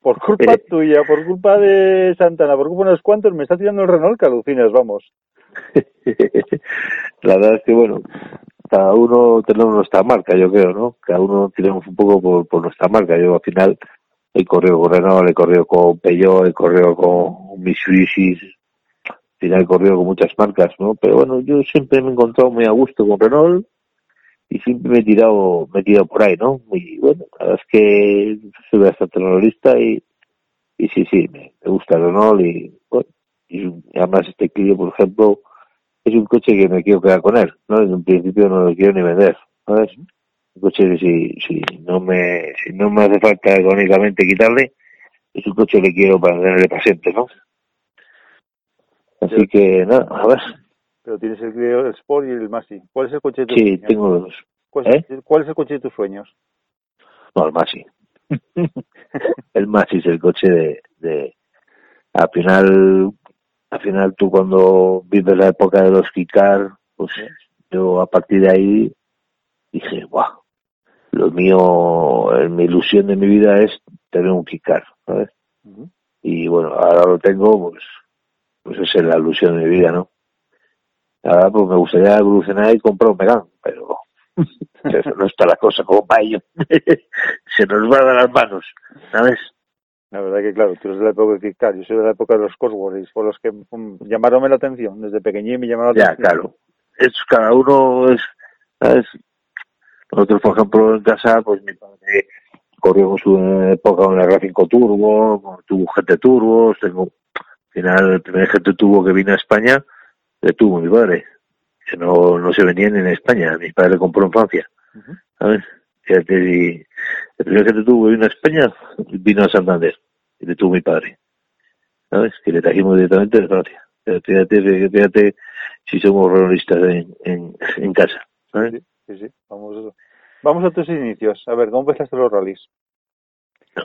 Speaker 4: por culpa tuya, por culpa de Santana, por culpa de unos cuantos, me está tirando el Renault que alucinas, vamos.
Speaker 5: La verdad es que, bueno, cada uno tenemos nuestra marca, yo creo, ¿no? Cada uno tenemos un poco por, por nuestra marca. Yo al final he corrido con Renault, he corrido con Peugeot, he corrido con Mitsubishi, final he corrido con muchas marcas, ¿no? Pero bueno, yo siempre me he encontrado muy a gusto con Renault y siempre me he tirado, me he tirado por ahí, ¿no? Y bueno, la verdad es que soy bastante renaultista y, y sí, sí, me, me gusta Renault y bueno, y además este Clio, por ejemplo, es un coche que me quiero quedar con él, ¿no? En un principio no lo quiero ni vender, ¿sabes? Un coche que si, si no me, si no me hace falta económicamente quitarle, es un coche que quiero para tenerle para siempre, ¿no? Así
Speaker 4: Pero-
Speaker 5: que nada, a ver.
Speaker 4: Pero tienes el Clio el Sport y el Masi. ¿Cuál es el coche de tus
Speaker 5: Sí,
Speaker 4: sueños?
Speaker 5: tengo dos.
Speaker 4: ¿Cuál,
Speaker 5: ¿Eh?
Speaker 4: es, ¿Cuál es el coche de tus sueños?
Speaker 5: No, el Maxi. el Maxi es el coche de, de al final al final tú cuando vives la época de los Kikar pues yo a partir de ahí dije guau lo mío eh, mi ilusión de mi vida es tener un Kikar ¿sabes? Y bueno ahora lo tengo pues pues esa es la ilusión de mi vida ¿no? ahora pues me gustaría evolucionar y comprar un Megane pero eso no está la cosa como para ello se nos va de las manos ¿sabes?
Speaker 4: La verdad que claro, tú eres de la época de Kickstart, yo soy de la época de los Cosworth y por los que mm, llamaronme la atención. Desde pequeñín me llamaron la
Speaker 5: Ya,
Speaker 4: atención.
Speaker 5: claro. Es cada uno es, ¿sabes? Nosotros, por ejemplo, en casa, pues mi padre corrió con su época con el G5 Turbo, tuvo GT Turbos, tengo, al final, el primer GT Turbo que vino a España, le tuvo mi padre. Que no, no se vendían en España, mi padre compró en Francia.
Speaker 4: Ujú.
Speaker 5: ¿Sabes? Fíjate, y el primer GT Turbo que vino a España, vino a Santander, y le tuvo mi padre. ¿Sabes? Que le trajimos directamente de Francia. Fíjate, fíjate, si somos realistas en, en, en casa. ¿sabes?
Speaker 4: Sí, sí, vamos, vamos a tus inicios. A ver, ¿cómo empezaste los rallies?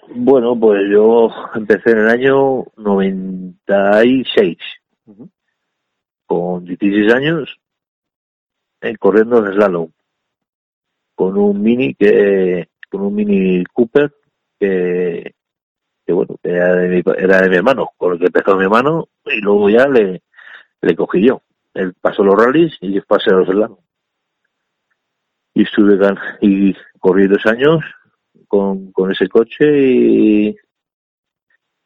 Speaker 5: Bueno, pues yo empecé en el año 96,
Speaker 4: Ujú.
Speaker 5: con 16 años, eh, corriendo en slalom, con un mini que, con un mini Cooper que, que bueno, que era de mi, era de mi hermano, con el que empezó mi hermano, y luego ya le, le cogí yo. Él pasó los rallies y yo pasé los slalom. Y estuve y corrí dos años con, con ese coche y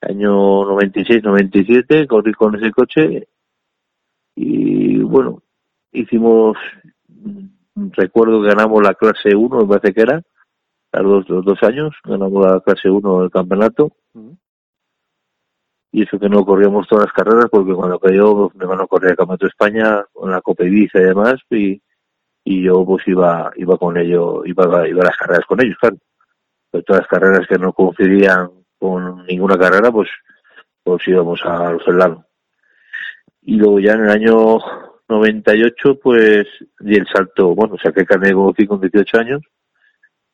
Speaker 5: año 96, 97 corrí con ese coche y bueno, hicimos, recuerdo que ganamos la clase 1, me parece que era, a los, los dos años, ganamos la clase 1 del campeonato y eso que no corríamos todas las carreras porque cuando cayó me van a correr el campeonato de España con la Copa Ibiza y demás y, y yo pues iba iba con ellos, iba, iba a las carreras con ellos, claro. Pero todas las carreras que no coincidían con ninguna carrera, pues, pues íbamos a los lado. Y luego ya en el año 98, pues di el salto, bueno, saqué carne con 18 años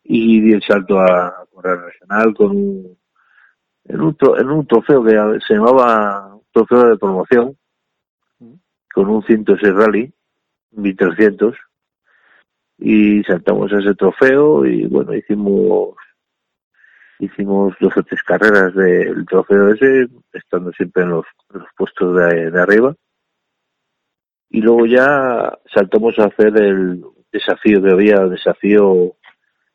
Speaker 5: y di el salto a correr regional con un, en un, en un trofeo que se llamaba trofeo de promoción, con un 106 rally, 1300, y saltamos ese trofeo y bueno, hicimos hicimos dos o tres carreras del trofeo ese, estando siempre en los, puestos de, arriba. Y luego ya saltamos a hacer el desafío que había, el desafío,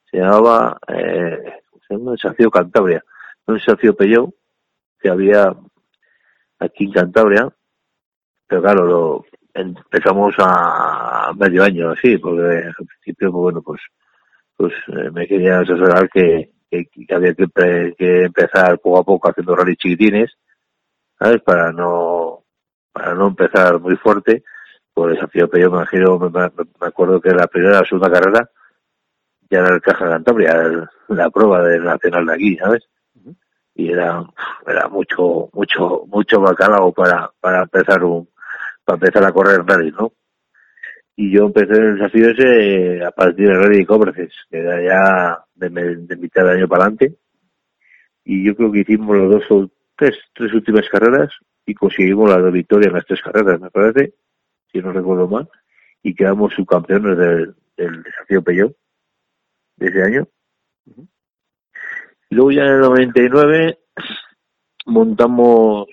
Speaker 5: se llamaba, eh? Desafío Cantabria, un desafío Peyó, que había aquí en Cantabria, pero claro, lo, empezamos a medio año así, porque al principio, pues bueno, pues, pues eh, me quería asesorar que, que, había que, que, empezar poco a poco haciendo rally chiquitines, ¿sabes? Para no, para no empezar muy fuerte. Por el desafío que yo me imagino, me, acuerdo que la primera la segunda carrera ya era el Caja Cantabria, la prueba del nacional de aquí, ¿sabes? Y era, era mucho, mucho, mucho bacalao para, para empezar un, para empezar a correr rally, ¿no? Y yo empecé el desafío ese a partir del rally de Cobreces, que era ya de, mitad de año para adelante. Y yo creo que hicimos las dos o tres, tres últimas carreras y conseguimos la victoria en las tres carreras, me parece, si no recuerdo mal, y quedamos subcampeones del, del desafío Peugeot de ese año. Y luego ya en el 99 montamos,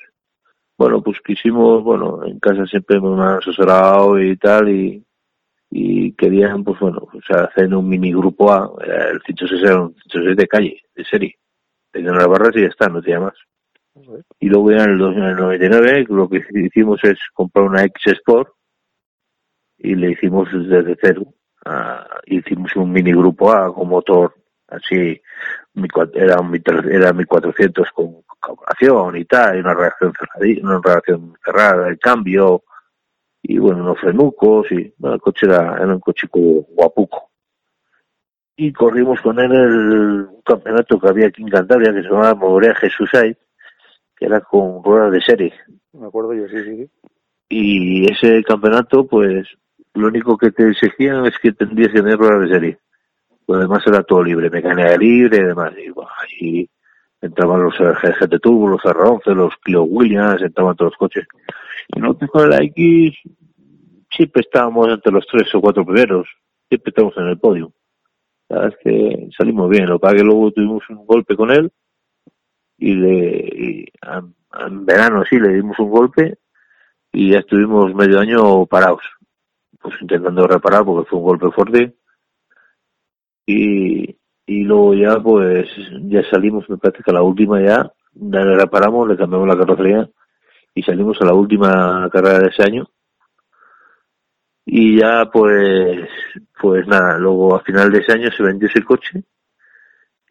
Speaker 5: bueno, pues quisimos, bueno, en casa siempre me han asesorado y tal, y y querían, pues bueno, o sea, hacer un mini grupo A, el 106 era un 106 de calle, de serie, tenían las barras y ya está, no tenía más. Y luego ya en el, 99 lo que hicimos es comprar una X Sport y le hicimos desde cero. hicimos un mini grupo A con motor así, era un era 1400 con carburación y tal, y una reacción cerrada, una reacción cerrada, el cambio, y bueno, unos frenucos y el coche era, era un coche guapuco. Y corrimos con él el, un campeonato que había aquí en Cantabria que se llamaba Morea Jesús que era con ruedas de serie.
Speaker 4: Me acuerdo yo, sí, sí.
Speaker 5: Y ese campeonato, pues, lo único que te exigían es que tendrías que tener ruedas de serie. Lo demás era todo libre, mecánica libre y demás. Y, entraban los GT Turbo, los R11, los Clio Williams, entraban todos los coches. Y nosotros con la X siempre estábamos entre los tres o cuatro primeros, siempre estamos en el podio. La verdad que salimos bien, lo que que luego tuvimos un golpe con él y, le, en verano sí le dimos un golpe y ya estuvimos medio año parados, pues intentando reparar porque fue un golpe fuerte y, y luego ya pues ya salimos, me parece que la última ya le reparamos, le cambiamos la carrocería y salimos a la última carrera de ese año. Y ya pues pues nada luego a final de ese año se vendió ese coche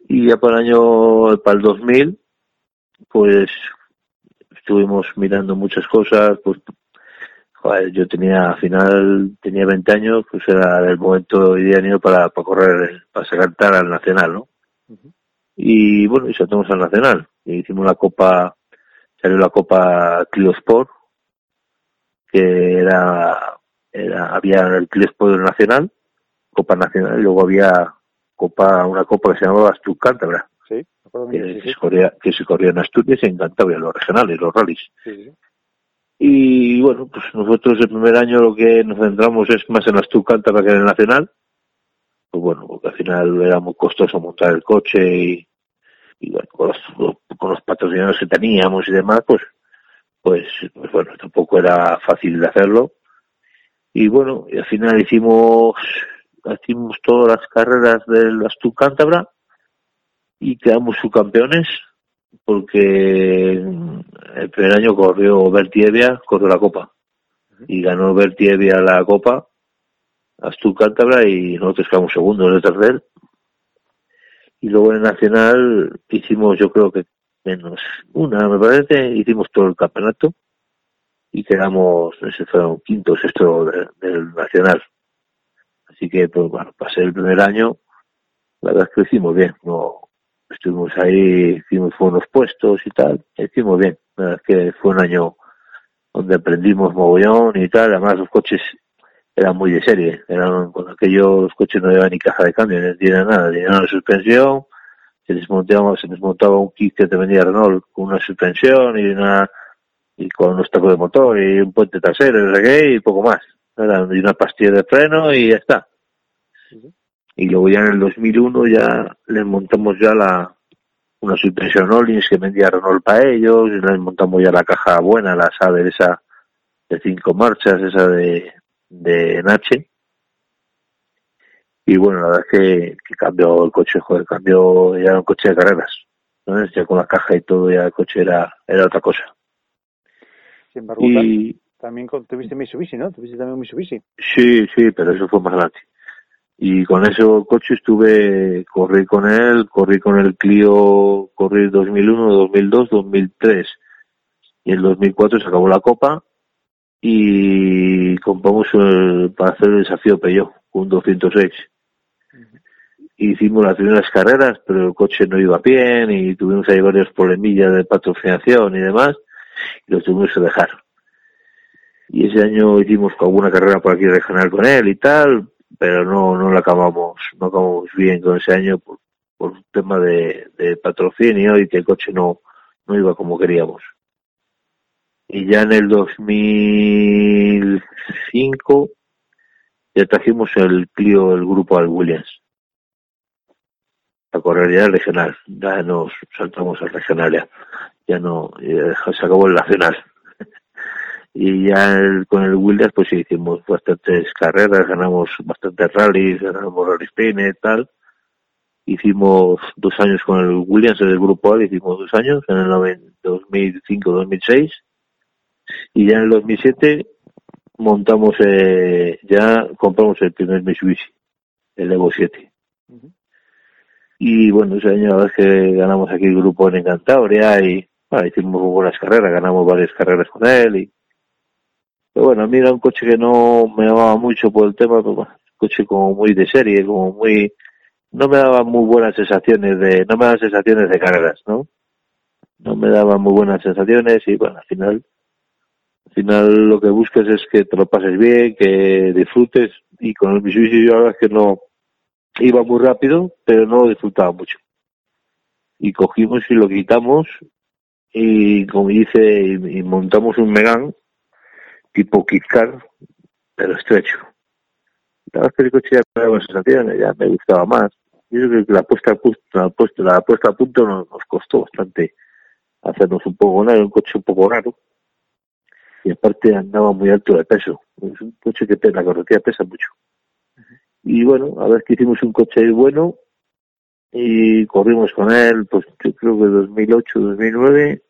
Speaker 5: y ya para el año para el 2000 pues estuvimos mirando muchas cosas pues yo tenía al final tenía 20 años pues era el momento ideal para, para correr para sacar al nacional no y bueno y saltamos al nacional y hicimos la copa salió la Copa Clio Sport, que era, era había el Clio Sport Nacional, Copa Nacional, y luego había Copa, una copa que se llamaba Astur Cántabra.
Speaker 4: Sí,
Speaker 5: que, se corría, que se corría en Asturias y en Cantabria, los regionales, los rallies. y bueno, pues nosotros el primer año lo que nos centramos es más en Astur Cántabra que en el Nacional. Pues bueno, porque al final era muy costoso montar el coche y, y bueno, con los, con los patrocinadores que teníamos y demás, pues, pues, pues bueno, tampoco era fácil de hacerlo. Y bueno, y al final hicimos, hicimos todas las carreras del Astú Cántabra y quedamos subcampeones porque el primer año corrió Bertievia, corrió la copa. Y ganó Bertievia la copa Astú Cántabra y nosotros quedamos segundos de él y luego en el Nacional hicimos yo creo que menos una me parece hicimos todo el campeonato y quedamos ese fue un quinto sexto del Nacional. Así que, pues bueno, pasé el primer año, la verdad es que hicimos bien, no estuvimos ahí, hicimos unos puestos y tal, hicimos bien, la verdad es que fue un año donde aprendimos mogollón y tal, además los coches eran muy de serie, eran con aquellos coches no llevaban ni caja de cambio, ni nada, ni una suspensión, se desmontaba, se desmontaba un kit que te vendía Renault con una suspensión y una y con un estaco de motor y un puente trasero y poco más. Y una pastilla de freno y ya está. Y luego ya en el 2001 ya les montamos ya la una suspensión Ollins que vendía Renault para ellos, y les montamos ya la caja buena, la SADE esa de cinco marchas, esa de, de Nache. Y bueno, la verdad es que, cambió el coche, joder, cambió ya un coche de carreras. Ya con la caja y todo, ya el coche era, era otra cosa.
Speaker 4: Sin embargo, y... también tuviste Mitsubishi, ¿no? Tuviste también Mitsubishi.
Speaker 5: Sí, sí, pero eso fue más grande. Y con ese coche estuve, corrí con él, corrí con el Clio, corrí 2001, 2002, 2003. Y en 2004 se acabó la copa y compramos el, para hacer el desafío Peugeot, un 206. Hicimos las primeras carreras, pero el coche no iba bien y tuvimos ahí varios problemillas de patrocinación y demás y lo tuvimos que dejar. Y ese año hicimos alguna carrera por aquí regional con él y tal, pero no, no lo acabamos, no acabamos bien con ese año por, por un tema de, de patrocinio y que el coche no, no iba como queríamos. Y ya en el 2005 ya trajimos el Clio, el grupo al Williams. A correr ya el regional, ya nos saltamos al regional ya ya no, se acabó el nacional. y ya con el Williams pues hicimos bastantes carreras, ganamos bastantes rallies, ganamos rally Spain y tal. Hicimos dos años con el Williams en el grupo A, hicimos dos años, en el 2005-2006. Y ya en el 2007 montamos, eh, ya compramos el primer Mitsubishi, el Evo 7. Y bueno, ese año la verdad es que ganamos aquí el grupo en Cantabria y bueno, hicimos muy buenas carreras, ganamos varias carreras con él y pero bueno, a mí era un coche que no me daba mucho por el tema, pero un coche como muy de serie, como muy no me daba muy buenas sensaciones de no me daba sensaciones de carreras, ¿no? No me daba muy buenas sensaciones y bueno, al final al final lo que busques es que te lo pases bien, que disfrutes y con el Mitsubishi yo la verdad es que no iba muy rápido, pero no disfrutaba mucho. Y cogimos y lo quitamos y como dice, y, montamos un Megan tipo KitKat, pero estrecho. La verdad es que el coche ya me daba sensaciones, ya me gustaba más. Yo creo que la puesta a punto, la puesta, la puesta a punto nos, costó bastante hacernos un poco un coche un poco raro. Y aparte andaba muy alto de peso. Es un coche que la carretera pesa mucho. Y bueno, a ver que hicimos un coche bueno y corrimos con él, pues yo creo que 2008, 2009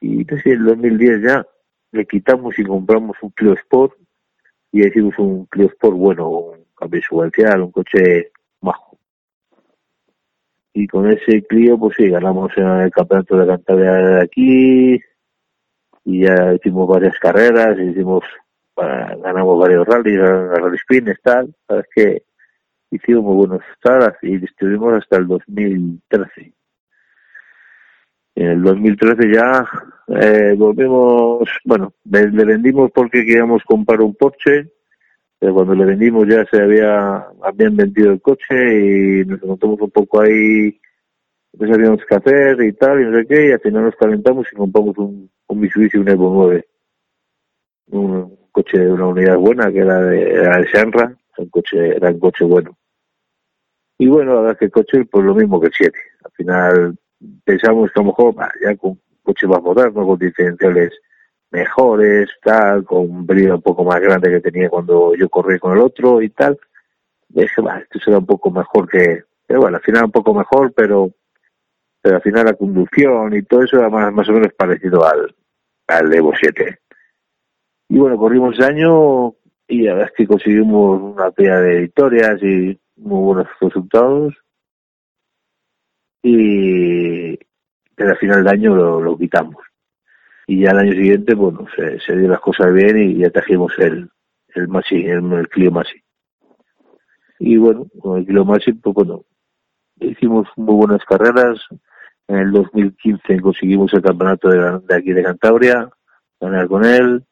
Speaker 5: y no sé, en 2010 ya le quitamos y compramos un Clio Sport y hicimos un Clio Sport bueno, un cambio subvencial, un coche majo. Y con ese Clio, pues sí, ganamos en el campeonato de Cantabria de aquí y ya hicimos varias carreras, hicimos, ganamos varios rallies, rally spins, tal, sabes que hicimos muy buenos y estuvimos hasta el 2013. En el 2013 ya eh, volvimos, bueno, le, vendimos porque queríamos comprar un Porsche, pero cuando le vendimos ya se había, habían vendido el coche y nos montamos un poco ahí, qué sabíamos qué hacer y tal, y no sé qué, y al final nos calentamos y compramos un, un Mitsubishi, un Evo 9. Un coche de una unidad buena que era de, era de Shanra, un coche, era un coche bueno. Y bueno, la verdad es que el coche, pues lo mismo que el 7. Al final pensamos que a lo mejor ya con coches más modernos, con diferenciales mejores, tal, con un brillo un poco más grande que tenía cuando yo corrí con el otro y tal. Dije, esto será un poco mejor que, pero bueno, al final un poco mejor, pero, pero al final la conducción y todo eso era más, o menos parecido al, al Evo 7. Y bueno, corrimos ese año y la verdad es que conseguimos una pila de victorias y muy buenos resultados y pero al final del año lo, quitamos y ya el año siguiente bueno se, se dio las cosas bien y ya trajimos el el Masi, el, el Clio Masi y bueno, con el Kilo Máximo, pues bueno, hicimos muy buenas carreras. En el 2015 conseguimos el campeonato de, de aquí de Cantabria, ganar con él.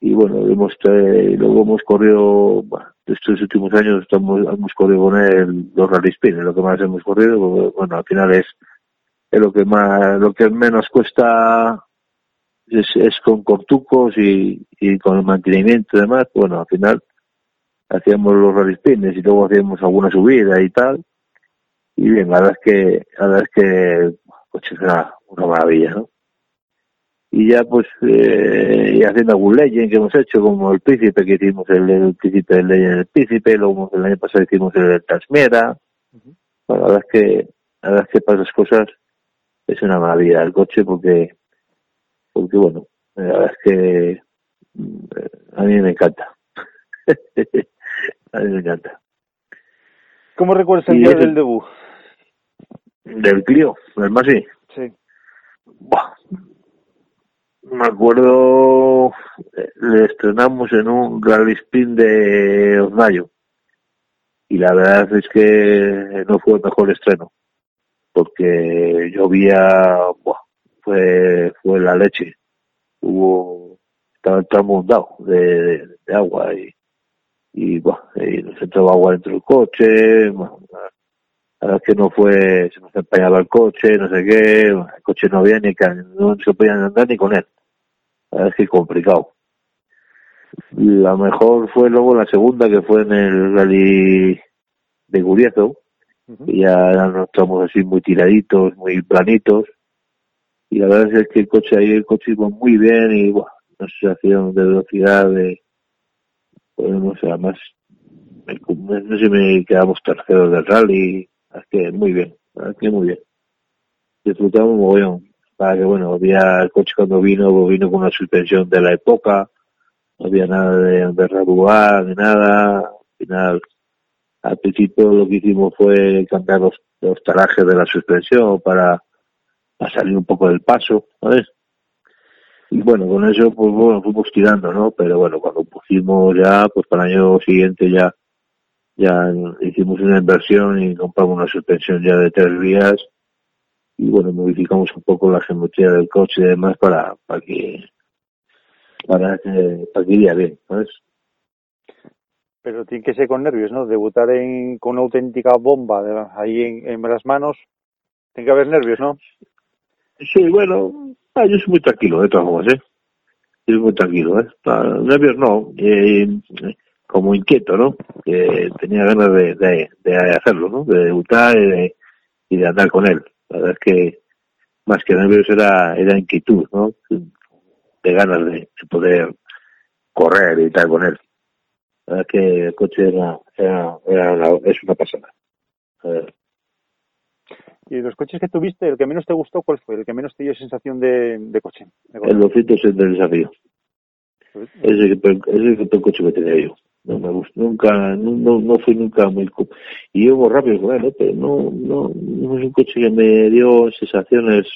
Speaker 5: Y bueno, hemos, eh, luego hemos corrido, bueno, estos últimos años estamos, hemos corrido con él los rally spin, es lo que más hemos corrido, bueno, al final es, es lo que más, lo que menos cuesta es, es con cortucos y, y con el mantenimiento y demás, bueno, al final hacíamos los rally spins y luego hacíamos alguna subida y tal, y bien, la verdad es que, la verdad es que el coche es una, una maravilla, ¿no? Y ya pues, eh, y haciendo algún legend que hemos hecho, como el Príncipe, que hicimos el, el Príncipe del Legend del Príncipe, luego el año pasado hicimos el de Tasmera. Bueno, la verdad es que, la verdad es que para esas cosas es una maravilla el coche porque, porque bueno, la verdad es que mm, a mí me encanta. a mí me encanta.
Speaker 4: ¿Cómo recuerdas el día del debut?
Speaker 5: Del Clio, del Masi.
Speaker 4: Sí.
Speaker 5: Buah. Me acuerdo, eh, le estrenamos en un rally spin de Osnayo. Y la verdad es que no fue el mejor estreno. Porque llovía, buah, fue, fue la leche. Hubo, estaba el tramo hundado de, de, de agua y, y, buah, y nos entraba agua dentro del coche. bueno, la verdad es que no fue, se nos empañaba el coche, no sé qué, el coche no había ni, no se podía andar ni con él. La verdad es que complicado. La mejor fue luego la segunda, que fue en el rally de Guriezo, y ya eran unos tramos así muy tiraditos, muy planitos, y la verdad es que el coche ahí, el coche iba muy bien, y bueno, una sensación de velocidad, de, pues no sé, además, me- no sé, me quedamos terceros del rally, es que muy bien, es que muy bien. Disfrutamos mogollón. Para que, bueno, había el coche cuando vino, vino con una suspensión de la época, no había nada de, de rabuar ni nada. Al final, al principio lo que hicimos fue cambiar los, los tarajes de la suspensión para, para salir un poco del paso, ¿sabes? Y bueno, con eso, pues bueno, fuimos tirando, ¿no? Pero bueno, cuando pusimos ya, pues para el año siguiente ya ya hicimos una inversión y compramos una suspensión ya de tres vías y bueno modificamos un poco la geometría del coche y demás para para que para que para que iría bien ¿sabes?
Speaker 4: Pero tiene que ser con nervios, ¿no? Debutar en, con una auténtica bomba de- ahí en, en las manos. Tiene que haber nervios, ¿no?
Speaker 5: sí bueno ah, yo soy muy tranquilo de todas formas ¿eh? yo soy muy tranquilo ¿eh? Ah, nervios no eh, como inquieto ¿no? que tenía ganas de, de, de hacerlo ¿no? de debutar y de, y de andar con él la verdad es que más que nervios era era inquietud ¿no? de ganas de, de poder correr y tal con él. La verdad que el coche era, era, era una- es una pasada. Eh,
Speaker 4: Y de los coches que tuviste, el que menos te gustó, ¿cuál fue? El que menos te dio sensación de, de coche. de
Speaker 5: el 200 es del desafío. Ese ese es el coche que tenía yo. No me gustó, nunca, no, no, no fui nunca muy... Y yo rápido con él, ¿eh? pero no, no, no es un coche que me dio sensaciones...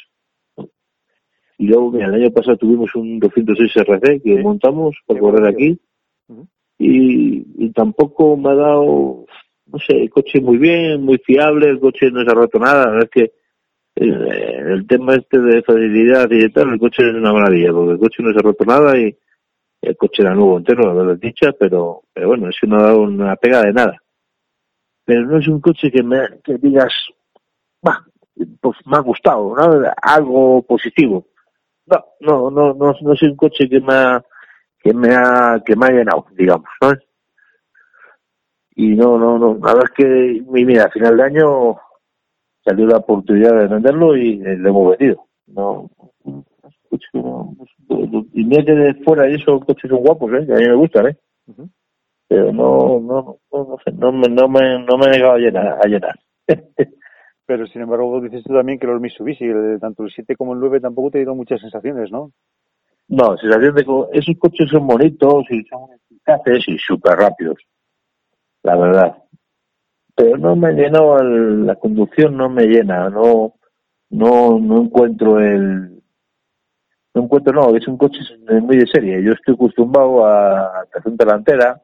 Speaker 5: Y luego, mira, el año pasado tuvimos un 206 RC que
Speaker 4: Sí.
Speaker 5: montamos para
Speaker 4: Qué
Speaker 5: correr aquí. Y, y tampoco me ha dado, no sé, el coche muy bien, muy fiable, el coche no se ha roto nada, es que eh, el tema este de facilidad y tal, el coche es una maravilla, porque el coche no se ha roto nada y el coche era nuevo entero, la verdad dicha, pero, pero bueno, eso no ha dado una pega de nada. Pero no es un coche que me que digas, bah, pues me ha gustado, ¿no? Algo positivo. No, no, no, no, no es un coche que me ha, que me ha, que me ha llenado, digamos, ¿sabes? Y no, no, no, la verdad es que, mira, a final de año salió la oportunidad de venderlo y lo hemos vendido. No, no- no- y mira que de fuera y esos coches son guapos, ¿eh? Que a mí me gustan, ¿eh? Pero no, no, no, no sé, no me, no me, no me he llegado a llenar, a llenar.
Speaker 4: Pero sin embargo, dices tú también que los Mitsubishi, tanto el 7 como el 9, tampoco te dieron muchas sensaciones, ¿no?
Speaker 5: No, sensación de esos coches son bonitos y son eficaces y súper rápidos, la verdad. Pero no me llenó el- la conducción, no me llena, no, no, no encuentro el, no encuentro, no, es un coche muy de serie. Yo estoy acostumbrado a tracción delantera,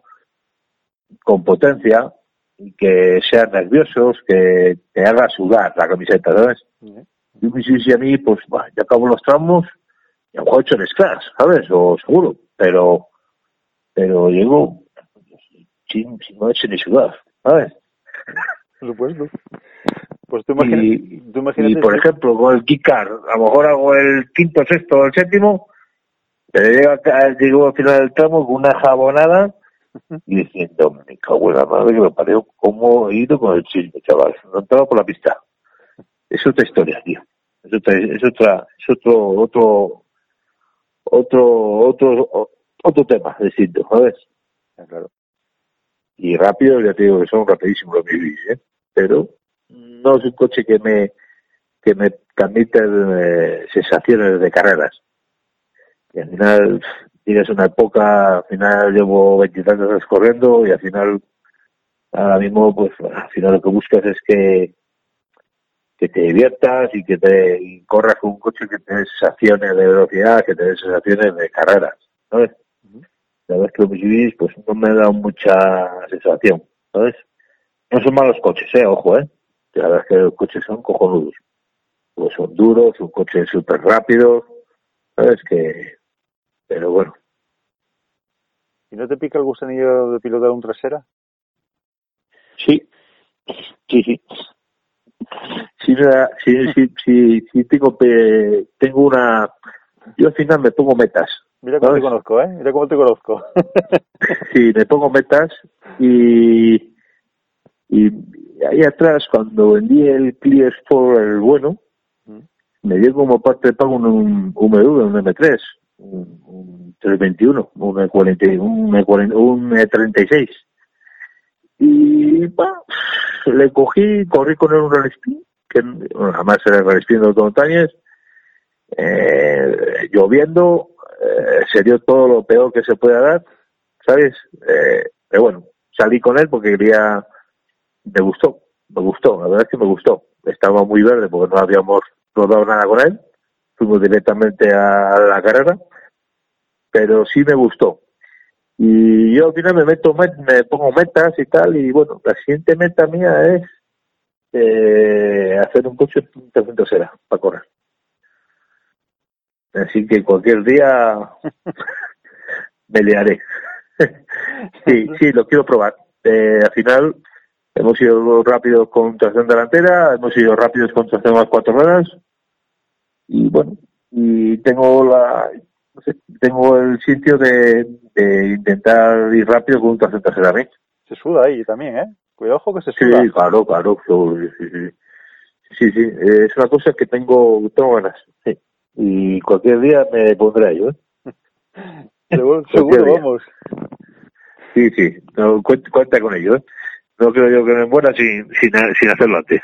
Speaker 5: con potencia, y que sean nerviosos, que te haga sudar la camiseta, ¿sabes? Y me dice a mí, pues, bah, ya acabo los tramos, y a lo mejor he hecho el scratch, ¿sabes? O seguro, pero, pero llego sin, sin no hecho ni sudar, ¿sabes?
Speaker 4: Por supuesto. Pues tú, imagina,
Speaker 5: Y,
Speaker 4: tú imagínate.
Speaker 5: y, por ejemplo, con el kickar, a lo mejor hago el quinto, sexto o el séptimo, pero llego, al final del tramo con una jabonada y diciendo, me cago en la madre que me pareo, cómo he ido con el chisme, chaval. No entraba por la pista. Es otra historia, tío. Es otra, es otra, es otro, otro, otro, otro, otro tema distinto, ¿sabes?
Speaker 4: Ah, Claro.
Speaker 5: y rápido, ya te digo que son rapidísimos los Mitsubishi, ¿eh? pero no es un coche que me que me transmite eh, sensaciones de carreras. Y al final tienes una época, al final llevo veintitantos años corriendo y al final ahora mismo pues al final lo que buscas es que que te diviertas y que te y corras con un coche que te dé sensaciones de velocidad, que te dé sensaciones de carreras, ¿sabes? La verdad es que los Mitsubishi pues no me dan mucha sensación, ¿sabes? No son malos coches, eh, ojo, eh. La verdad es que los coches son cojonudos. Pues son duros, son coches súper rápidos, ¿sabes? Que, pero bueno,
Speaker 4: ¿Y no te pica el gusanillo de pilotar un trasera?
Speaker 5: sí, sí, sí. Sí, sí, sí, sí, sí tengo, tengo una, yo al final me pongo metas,
Speaker 4: Mira cómo te conozco, ¿eh? Mira cómo te conozco.
Speaker 5: sí, me pongo metas y, y ahí atrás cuando vendí el Clear Sport, el bueno, me dio como parte de pago un, un MW, un M3, un, un 321, un E40, un, E40, un E36. Y bah, le cogí, corrí con él un Rally Spin, que bueno, además era el Rally Spin de los montañas, eh, lloviendo, eh, se dio todo lo peor que se pueda dar, ¿sabes? Eh, pero bueno, salí con él porque quería, me gustó, me gustó, la verdad es que me gustó. Estaba muy verde porque no habíamos rodado nada con él, fuimos directamente a la carrera, pero sí me gustó. Y yo al final me meto, met- me pongo metas y tal, y bueno, la siguiente meta mía es eh, hacer un coche tracción trasera para correr. Así que cualquier día me liaré. sí, sí, lo quiero probar. Eh, al final hemos ido rápidos con tracción delantera, hemos ido rápidos con tracción a las cuatro ruedas y bueno, y tengo la no sé, tengo el sitio de, de intentar ir rápido con un tracción trasera mí.
Speaker 4: Se suda ahí también, ¿eh? Cuidado, que se
Speaker 5: Sí,
Speaker 4: suda.
Speaker 5: claro, claro, sí, sí, sí. Sí, sí, es una cosa que tengo, tengo ganas, sí. Y cualquier día me pondré a ello, ¿eh?
Speaker 4: Seguro, seguro, vamos.
Speaker 5: Sí, sí, no, cuenta, cuenta con ello, ¿eh? No creo yo que me muera sin, sin, sin hacerlo antes.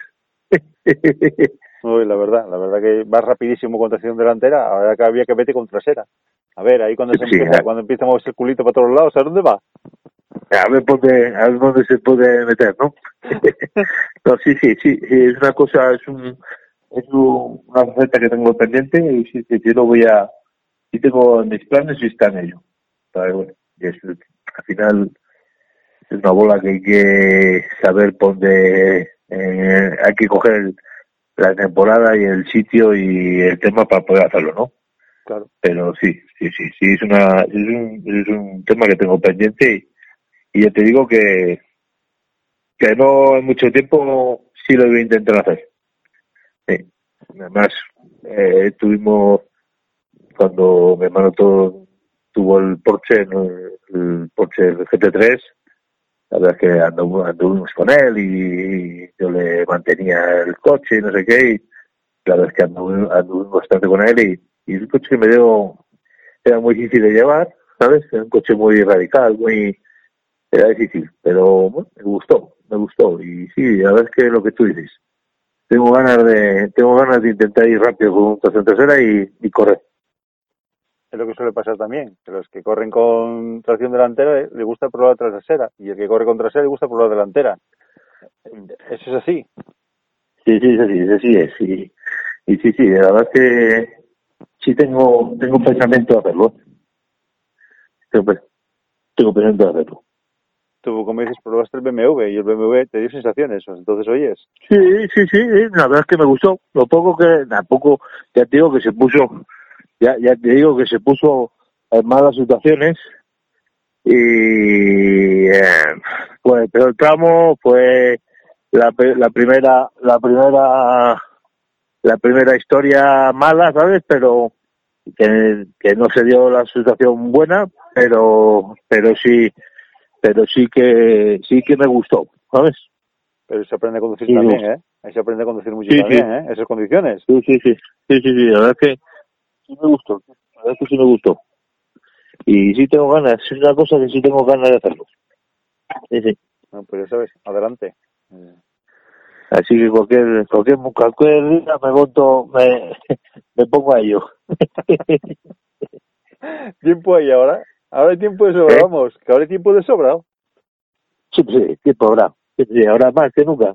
Speaker 4: Uy, la verdad, la verdad que vas rapidísimo con tracción delantera, ahora que había que vete con trasera. A ver, ahí cuando se
Speaker 5: Sí,
Speaker 4: empieza, cuando empieza a moverse el culito para todos lados, ¿a dónde va?
Speaker 5: A ver dónde, a ver dónde se puede meter, ¿no? no, sí, sí, sí, sí, es una cosa, es un, es un- una receta que tengo pendiente y sí, sí, sí lo voy a, sí tengo en mis planes y está en ello. Pero bueno, y es- al final es una bola que hay que saber dónde, eh, hay que coger la temporada y el sitio y el tema para poder hacerlo, ¿no?
Speaker 4: Claro.
Speaker 5: pero sí, sí, sí, sí, es, una, es, un, es un tema que tengo pendiente y, y ya te digo que, que no en mucho tiempo sí lo voy a intentar hacer. Sí. Además, eh, tuvimos, cuando mi hermano todo, tuvo el Porsche, ¿no? el Porsche el GT3, la verdad es que anduvimos con él y, yo le mantenía el coche y no sé qué, y la verdad es que anduvimos, anduvimos bastante con él y, el coche que me dio era muy difícil de llevar, ¿sabes? Era un coche muy radical, muy... Era difícil, pero bueno, me gustó, me gustó. Y sí, la verdad es que lo que tú dices, tengo ganas de tengo ganas de intentar ir rápido con un tracción trasera y, y correr.
Speaker 4: Es lo que suele pasar también, que los que corren con tracción delantera eh, le gusta probar la trasera y el que corre con trasera le gusta probar la delantera. Eso es así.
Speaker 5: Sí, sí, sí, sí, sí, es, sí. Y sí, sí, la verdad es que sí tengo, tengo pensamiento de hacerlo. Tengo, tengo pensamiento de hacerlo.
Speaker 4: tú, como dices, probaste el BMW y el BMW te dio sensaciones, entonces oyes.
Speaker 5: Sí, sí, sí, la verdad es que me gustó. Lo poco que, tampoco, ya te digo que se puso, ya, ya te digo que se puso en malas situaciones y eh, pues el peor tramo fue la, la primera, la primera, la primera historia mala, ¿sabes? Pero que, que no se dio la situación buena, pero, pero sí, pero sí que, sí que me gustó, ¿sabes?
Speaker 4: Pero se aprende a conducir también, ¿eh? Ahí se aprende a conducir mucho también, ¿eh? Esas condiciones.
Speaker 5: Sí, sí, sí, sí, sí, sí, la verdad es que sí me gustó, la verdad es que sí me gustó. Y sí tengo ganas, es una cosa que sí tengo ganas de hacerlo. Sí, sí.
Speaker 4: No, pues ya sabes, adelante.
Speaker 5: Así que cualquier, cualquier, cualquier día me monto, me, me pongo a ello.
Speaker 4: ¿Tiempo hay ahora? Ahora hay tiempo de sobra,
Speaker 5: ¿Eh?
Speaker 4: vamos, que ahora hay tiempo de sobra.
Speaker 5: Sí, sí, tiempo habrá. Sí, sí, ahora más que nunca.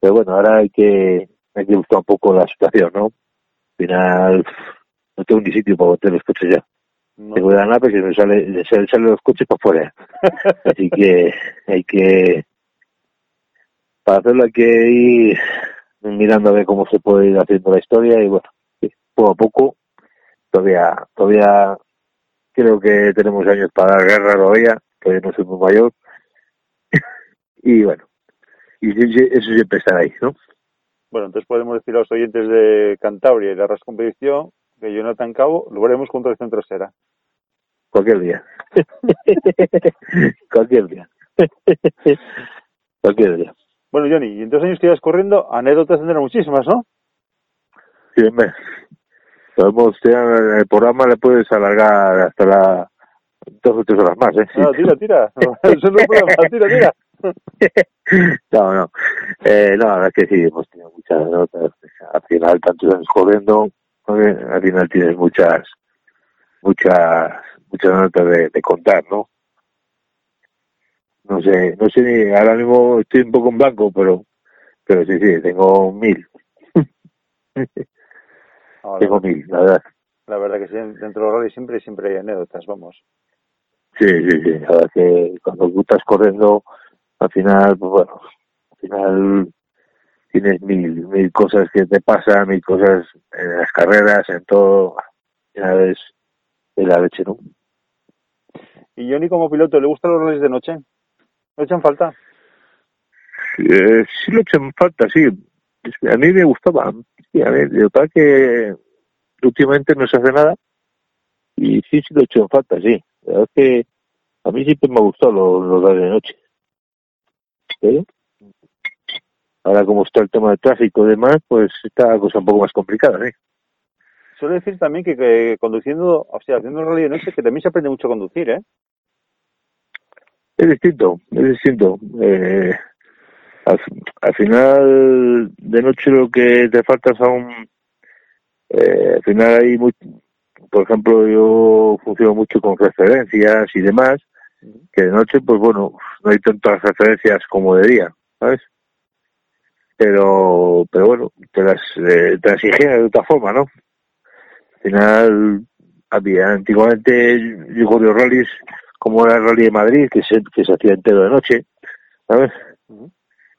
Speaker 5: Pero bueno, ahora hay que, hay que buscar un poco la situación, ¿no? Al final, no tengo ni sitio para botar los coches ya.
Speaker 4: No.
Speaker 5: Tengo la nave que me sale, sale, sale los coches para afuera. Así que hay que, para hacerlo hay que ir mirando a ver cómo se puede ir haciendo la historia y bueno, poco a poco, todavía, todavía creo que tenemos años para la guerra todavía, todavía no soy muy mayor. y bueno, y eso siempre estará ahí, ¿no?
Speaker 4: Bueno, entonces podemos decir a los oyentes de Cantabria y la RAS Competición que Jonathan Cabo lo veremos con tracción trasera.
Speaker 5: Cualquier día. Cualquier día. Cualquier día.
Speaker 4: Bueno, Johnny, y en dos años que ibas corriendo, anécdotas tendrán muchísimas, ¿no?
Speaker 5: Sí, hombre. Podemos, el programa le puedes alargar hasta la dos o tres horas más, ¿eh?
Speaker 4: No, tira, tira. Eso no es problema, tira, tira.
Speaker 5: no, no. Eh, no, la verdad es que sí, hemos tenido muchas notas. Al final, tantos años corriendo, al final tienes muchas, muchas, muchas notas de, de contar, ¿no? No sé, no sé ni, ahora mismo estoy un poco en blanco, pero, pero sí, sí, tengo mil.
Speaker 4: Ahora,
Speaker 5: tengo mil, la verdad.
Speaker 4: La verdad que sí, dentro del rally siempre, siempre hay anécdotas, vamos.
Speaker 5: Sí, sí, sí. La verdad que cuando tú estás corriendo, al final, pues bueno, al final tienes mil, mil cosas que te pasan, mil cosas en las carreras, en todo. Ya ves, es la leche, ¿no?
Speaker 4: ¿Y Johnny como piloto, le gustan los rallies de noche? ¿No echan falta?
Speaker 5: Eh, sí lo echan falta, sí. A mí me gustaba. Sí, a mí, lo que últimamente no se hace nada y sí, sí lo he hecho en falta, sí. La verdad es que a mí siempre me ha gustado los, los de noche. ¿Sí? Ahora como está el tema del tráfico y demás, pues está la cosa un poco más complicada, ¿sí?
Speaker 4: Suele decir también que, que conduciendo, o sea, haciendo el rally de noche, que también se aprende mucho a conducir, ¿eh?
Speaker 5: Es distinto, es distinto. Eh, al, al, final de noche lo que te falta es aún, eh, al final hay muy, por ejemplo, yo funciono mucho con referencias y demás, que de noche, pues bueno, no hay tantas referencias como de día, ¿sabes? Pero, pero bueno, te las, eh, te las de otra forma, ¿no? Al final, había, antiguamente yo rallies como era el rally de Madrid, que se, que se hacía entero de noche, ¿sabes?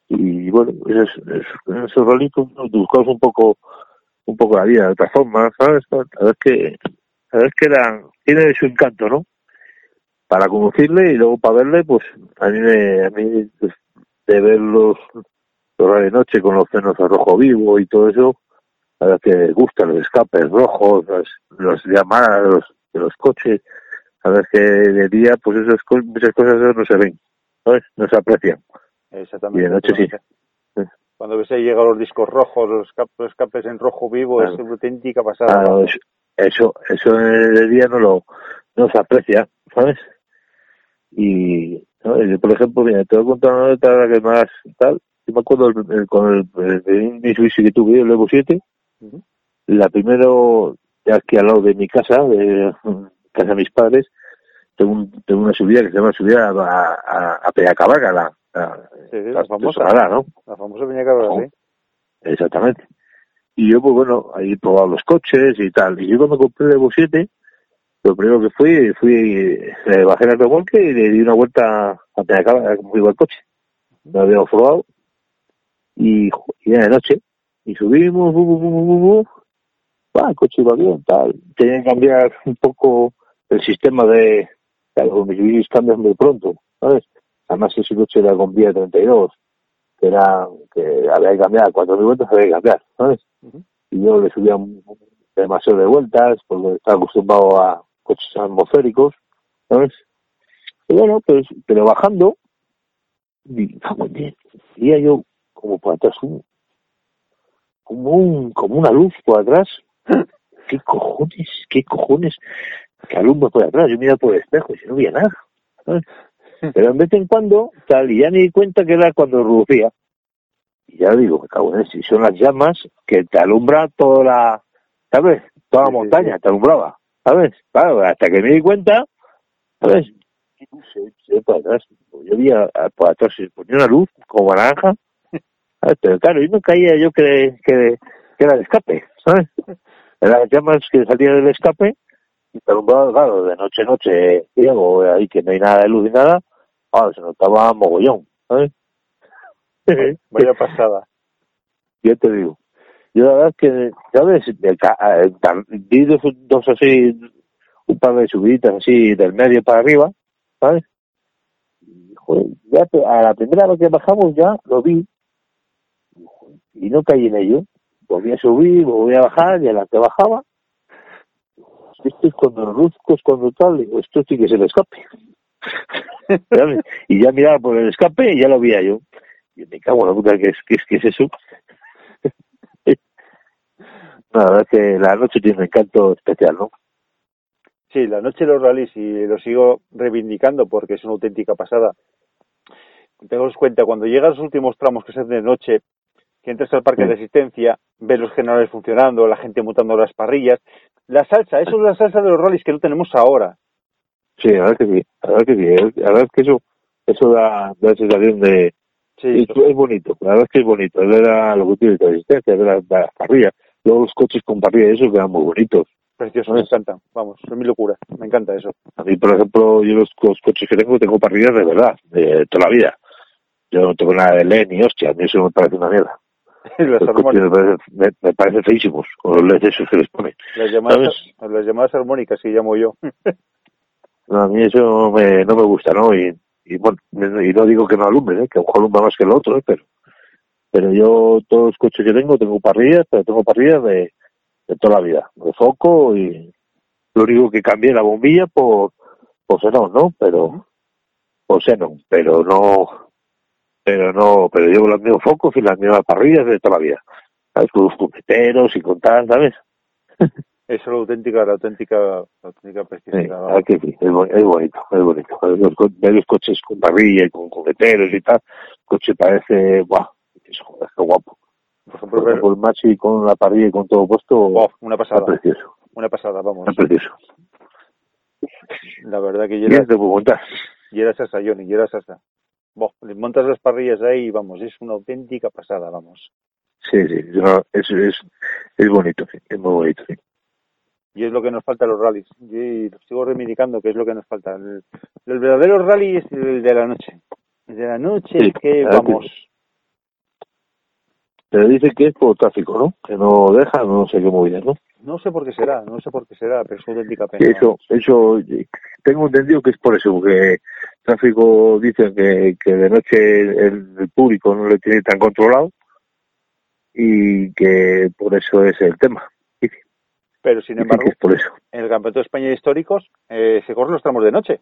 Speaker 5: Y bueno, esos, esos, esos rallies pues, buscamos un poco un poco la vida de otra forma, ¿sabes? Verdad es que, verdad es que era, tiene su encanto, ¿no? Para conducirle y luego para verle, pues a mí, me, a mí pues, de ver de noche con los frenos a rojo vivo y todo eso, la verdad es que gustan los escapes rojos, las, las llamadas de los, de los coches, la verdad es que de día, pues esas muchas cosas no se ven, ¿sabes? No se aprecian.
Speaker 4: Exactamente.
Speaker 5: Y de noche sí.
Speaker 4: Cuando ves ahí llegan los discos rojos, los escapes, escapes en rojo vivo, claro. es una auténtica pasada.
Speaker 5: Claro, eso, eso, eso de día no lo no se aprecia, ¿sabes? Y, ¿no? Yo, por ejemplo, mira, te voy a contar una anécdota que más tal. Yo me acuerdo el, el, con el, Mitsubishi que tuve, el Evo 7, uh -huh. la primero, aquí al lado de mi casa, de casa de mis padres, tengo, un, tengo una subida que se llama subida a, a, a Peñacabarga, la, la,
Speaker 4: sí, sí, la, la famosa,
Speaker 5: Sonará, ¿no?
Speaker 4: La famosa Peñacabarga,
Speaker 5: no,
Speaker 4: sí.
Speaker 5: Exactamente. Y yo, pues bueno, ahí he probado los coches y tal. Y yo cuando compré el Evo 7, lo primero que fui, fui, eh, bajé el remolque y le di una vuelta de acabar, como iba el coche. Me había probado y, y de noche. Y subimos, bu, bu, bu, Ah, el coche iba bien, tal. Tenía que cambiar un poco el sistema de, claro, mis cambios muy pronto, ¿sabes? Además ese coche era con vía 32, que era, que había que cambiar, cuatro mil vueltas había que cambiar, ¿sabes? Y yo le subía demasiado de vueltas, porque estaba acostumbrado a coches atmosféricos, ¿sabes? Y bueno, pues, pero bajando, y, cago en diez, veía yo como por atrás un, como un, como una luz por atrás. ¿Qué cojones? ¿Qué cojones? Que alumbra por atrás. Yo miraba por el espejo y no veía nada. ¿sabes? Pero en vez en cuando, tal, y ya ni di cuenta que era cuando reducía. Y ya digo, me cago en eso, son las llamas que te alumbra toda la, ¿sabes? Toda la montaña, te alumbraba, ¿sabes? Claro, hasta que me di cuenta, ¿sabes? ¿Qué luz se- atrás? Yo vi a- a- por atrás, se ponía una luz como naranja. Pero claro, yo no caía yo que, que, que era el escape, ¿sabes? Eran las llamas que salían del escape y claro, de noche a noche, ciego, ahí que no hay nada de luz ni nada, claro, se notaba mogollón, ¿sabes?
Speaker 4: Vaya pasada.
Speaker 5: yo te digo. Yo la verdad es que, ¿sabes? Di dos, dos así, un par de subiditas así del medio para arriba, ¿sabes? Y, joder, ya a la primera vez que bajamos ya lo vi y, no caí en ello. Volví a subir, volví a bajar y a la que bajaba, esto es cuando luzcos, cuando tal, digo, esto sí que es el escape. Y ya miraba por el escape y ya lo veía yo. Y me cago en la puta, ¿qué es, qué es, qué es eso? La verdad es que la noche tiene un encanto especial, ¿no?
Speaker 4: Sí, la noche de los rallies, y lo sigo reivindicando porque es una auténtica pasada. Tenemos cuenta, cuando llegan los últimos tramos que se hacen de noche, que entras al parque de asistencia, ves los generadores funcionando, la gente montando las parrillas. La salsa, eso es la salsa de los rallies que no tenemos ahora.
Speaker 5: Sí, la verdad que sí, la verdad que sí. La verdad es que eso, eso da, da sensación de...
Speaker 4: Sí,
Speaker 5: Es, es bonito, la verdad es que es bonito. Es ver a los útiles de asistencia, ver las las parrillas. Luego los coches con parrilla, eso quedan muy bonitos.
Speaker 4: precioso, me encantan. Vamos, es mi locura, me encanta eso.
Speaker 5: A mí, por ejemplo, yo los, los coches que tengo, tengo parrillas de verdad, de toda la vida. Yo no tengo nada de LED ni hostia, a mí eso me parece una mierda.
Speaker 4: las,
Speaker 5: Los coches me parecen feísimos, con los LEDs esos que les ponen.
Speaker 4: las, llamadas, las llamadas armónicas que llamo yo.
Speaker 5: No, a mí eso no me, no me gusta, ¿no? Y, y bueno, y no digo que no alumbre, ¿eh? que a lo mejor alumbra más que el otro, ¿eh? pero pero yo todos los coches que tengo, tengo parrillas, pero tengo parrillas de, de toda la vida, de foco y lo único que cambié la bombilla por, por xenón, ¿no? Pero, por xenón, pero no, pero no, pero llevo los mismos focos y las mismas parrillas de toda la vida, ¿sabes? Con los cuqueteros y con tal, ¿sabes?
Speaker 4: Eso es la auténtica, la auténtica, la auténtica
Speaker 5: Sí,
Speaker 4: preciosidad.
Speaker 5: ah, que sí, es, bo- es bonito, es bonito. Los, los coches con parrilla y con coqueteros y tal, el coche parece, guau, joder, qué guapo.
Speaker 4: Por ejemplo,
Speaker 5: Por ejemplo, el con la parrilla y con todo puesto,
Speaker 4: oh, una
Speaker 5: está
Speaker 4: pasada,
Speaker 5: precioso,
Speaker 4: una pasada, vamos.
Speaker 5: está precioso.
Speaker 4: La verdad que
Speaker 5: Y
Speaker 4: ya era,
Speaker 5: es de
Speaker 4: ya era salsa, Johnny, ya era salsa. Le montas las parrillas ahí y vamos, es una auténtica pasada, vamos.
Speaker 5: Sí, sí, es, es, es bonito, sí, es muy bonito, sí.
Speaker 4: Y es lo que nos falta a los rallies. Yo lo sigo reivindicando que es lo que nos falta. El, el verdadero rally es el de la noche. El de la noche
Speaker 5: Sí,
Speaker 4: que vamos.
Speaker 5: Pero dice que es por tráfico, ¿no? Que no deja, no sé qué movida, ¿no?
Speaker 4: No sé por qué será, no sé por qué será, pero es auténtica
Speaker 5: Que
Speaker 4: pena.
Speaker 5: eso, eso, tengo entendido que es por eso, porque tráfico dicen que, que de noche el, el público no lo tiene tan controlado y que por eso es el tema.
Speaker 4: Pero sin embargo,
Speaker 5: que es por eso.
Speaker 4: en el Campeonato de España de Históricos eh, se corren los tramos de noche.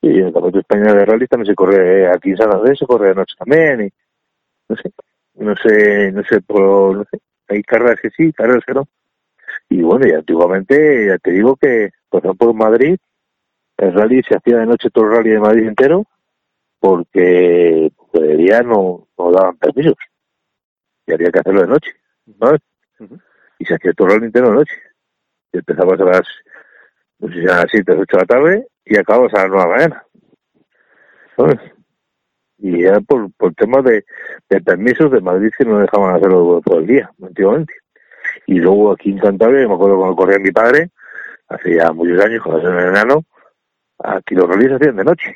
Speaker 5: Y en el Campeonato de España de Rally también se corre, aquí en San Andrés se corre de noche también, y no sé, no sé, no sé, por, no sé, hay carreras que sí, carreras que no. Y bueno, y antiguamente, ya te digo que, por ejemplo, en Madrid, el rally se hacía de noche todo el rally de Madrid entero, porque, de día no, no daban permisos. Y había que hacerlo de noche.
Speaker 4: Ujú.
Speaker 5: Y se hacía todo el rally entero de noche. Y empezabas a las, no sé si a las 7 o 8 de la tarde, y acababas a las 9 de la mañana. ¿Sabes? Y era por, por temas de, de permisos de Madrid que no dejaban hacerlo todo el día, antiguamente. Y luego aquí en Cantabria, me acuerdo cuando corría mi padre, hace ya muchos años, cuando era en verano, aquí los rallies se hacían de noche.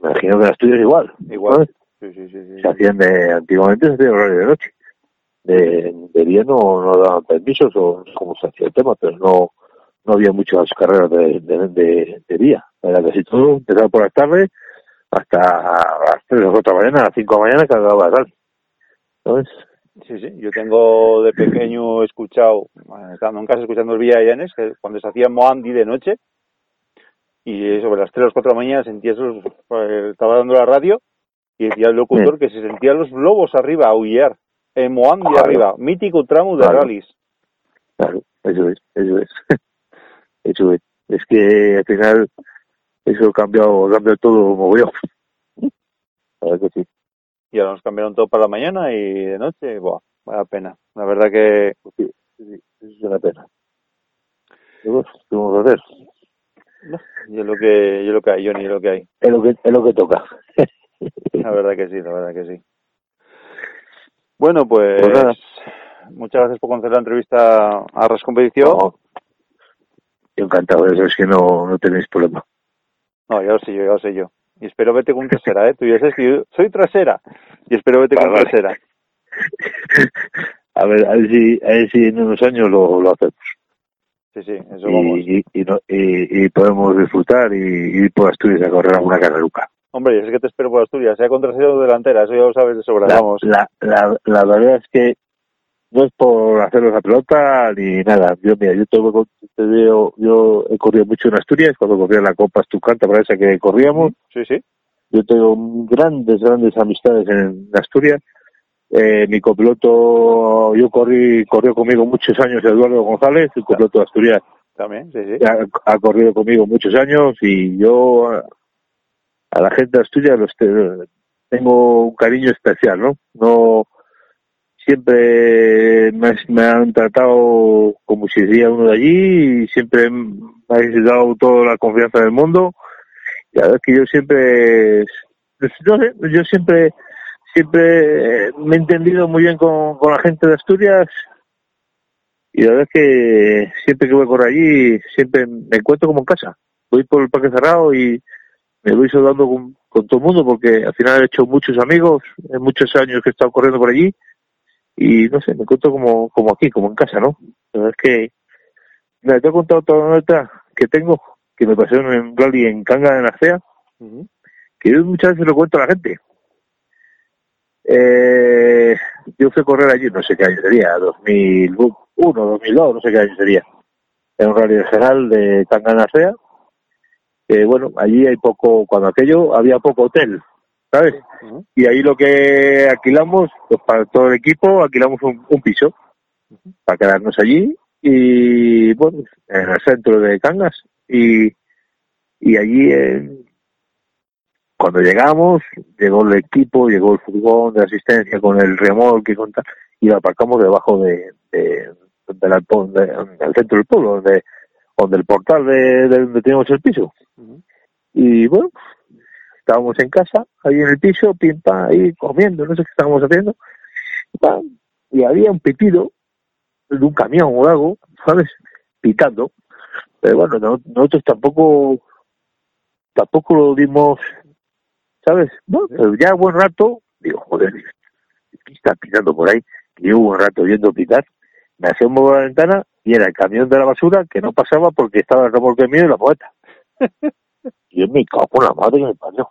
Speaker 5: Me imagino que en Asturias igual.
Speaker 4: Igual. Sí, sí, sí. sí.
Speaker 5: Se hacían de, antiguamente se hacían horarios de noche. De, de día no, no daban permisos o no sé cómo se hacía el tema, pero no, no había muchas carreras de, de, de, de día. Era casi todo, empezaba por las tardes hasta las 3 o 4 de la mañana, a las 5 de la mañana el rally. ¿Sabes?
Speaker 4: Sí, sí. Yo tengo de pequeño escuchado, estando en casa escuchando el Villa Llanes, que cuando se hacía Moandi de noche, y sobre las 3 o las 4 de la mañana sentía esos, eh, estaba dando la radio, y decía el locutor que se sentían los lobos arriba a aullar, en Moandi
Speaker 5: Claro.
Speaker 4: arriba, mítico tramo de
Speaker 5: Claro.
Speaker 4: rallies.
Speaker 5: Claro, eso es, eso es. eso es. Es que al final eso ha cambiado, ha cambiado todo mogollón. La verdad que sí.
Speaker 4: Y ahora nos cambiaron todo para la mañana y de noche, buah, vaya pena. La verdad que
Speaker 5: Sí, sí, es una pena. Pero, ¿qué vamos a hacer?
Speaker 4: yo lo que, yo lo que hay, Johnny, lo que hay.
Speaker 5: Es lo que, es lo que toca.
Speaker 4: La verdad que sí, la verdad que sí. Bueno, pues,
Speaker 5: Pues nada.
Speaker 4: muchas gracias por conceder la entrevista a Ras Competición.
Speaker 5: No, encantado, eso es que no, no tenéis problema.
Speaker 4: No, ya lo sé yo, ya lo sé yo. Y espero verte con trasera, ¿eh? Tú ya sabes que yo soy trasera. Y espero verte con
Speaker 5: Vale, vale.
Speaker 4: trasera.
Speaker 5: a ver, a ver si, a ver si en unos años lo, lo hacemos.
Speaker 4: Sí, sí, eso vamos.
Speaker 5: Y, y, y, no- y, podemos disfrutar y ir por Asturias a correr alguna carreruca.
Speaker 4: Hombre, ya sé que te espero por Asturias, sea con trasera o delantera, eso ya lo sabes de sobra,
Speaker 5: La,
Speaker 4: vamos.
Speaker 5: la, la, la verdad es que no es por hacerlos a pelota ni nada. Yo, mira, yo voy- te veo, yo he corrido mucho en Asturias, cuando corría la Copa Estucanta, para esa que corríamos.
Speaker 4: Sí, sí.
Speaker 5: Yo tengo grandes, grandes amistades en Asturias. Eh, mi copiloto, yo corrí, corrió conmigo muchos años Eduardo González, el copiloto de Asturias,
Speaker 4: También, sí, sí.
Speaker 5: ha, ha corrido conmigo muchos años y yo a, a la gente de Asturias los te- tengo un cariño especial, ¿no? No siempre me, han tratado como si sería uno de allí y siempre me habéis dado toda la confianza del mundo. Y la verdad es que yo siempre, pues, no sé, yo siempre, siempre me he entendido muy bien con, con la gente de Asturias y la verdad es que siempre que voy por allí, siempre me encuentro como en casa. Voy por el parque cerrado y me voy saludando con, con todo el mundo porque al final he hecho muchos amigos en muchos años que he estado corriendo por allí y no sé, me encuentro como, como aquí, como en casa, ¿no? La verdad es que, mira, te he contado toda la nota que tengo, que me pasé en un rally en Canga de Narcea,
Speaker 4: Ujú.
Speaker 5: que yo muchas veces lo cuento a la gente. Eh, yo fui a correr allí, no sé qué año sería, 2001, 2002, no sé qué año sería. Era un rally regional de Canganacea. Eh, bueno, allí hay poco, cuando aquello había poco hotel, ¿sabes? Y ahí lo que alquilamos, pues para todo el equipo, alquilamos un, un piso para quedarnos allí y, bueno, en el centro de Cangas. Y, y allí, cuando llegamos, llegó el equipo, llegó el furgón de asistencia con el remolque con tal, y lo aparcamos debajo de, de, de la- de- del centro del pueblo, donde, donde el portal de, de donde teníamos el piso. Y bueno, estábamos en casa, ahí en el piso, pim pam, ahí comiendo, no sé qué estábamos haciendo. pam, y había un pitido de un camión o algo, ¿sabes? Pitando. Pero bueno, no- nosotros tampoco tampoco lo dimos, ¿sabes? Bueno, pero ya buen rato, digo, joder, ¿qué está pitando por ahí? Que llevo un rato viendo pitar. Me asomo a la ventana y era el camión de la basura que no pasaba porque estaba el remolque mío y la poeta. yo me cago en la madre que me parió.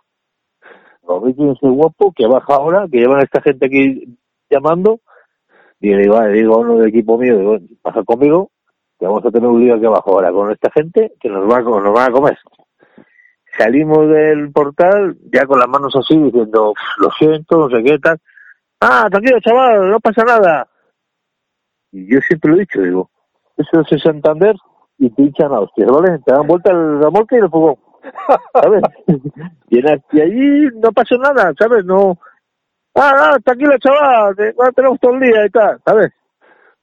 Speaker 5: Lo vi que ese guapo que baja ahora, que llevan a esta gente aquí llamando. Y le digo, vale, digo a uno del equipo mío, digo, baja conmigo, que vamos a tener un lío aquí abajo ahora con esta gente que nos, va a, nos van a comer. Salimos del portal ya con las manos así diciendo, "Uf, lo siento, no sé qué tal. Ah, tranquilo, chaval, no pasa nada. Y yo siempre lo he dicho, digo, eso es el Santander y te hinchan a hostias, ¿vale? Te dan vuelta el remolque y el fogón, ¿sabes? y, allí no pasó nada, ¿sabes? No, ah, no, tranquilo, chaval, que no tenemos todo el día y tal, ¿sabes?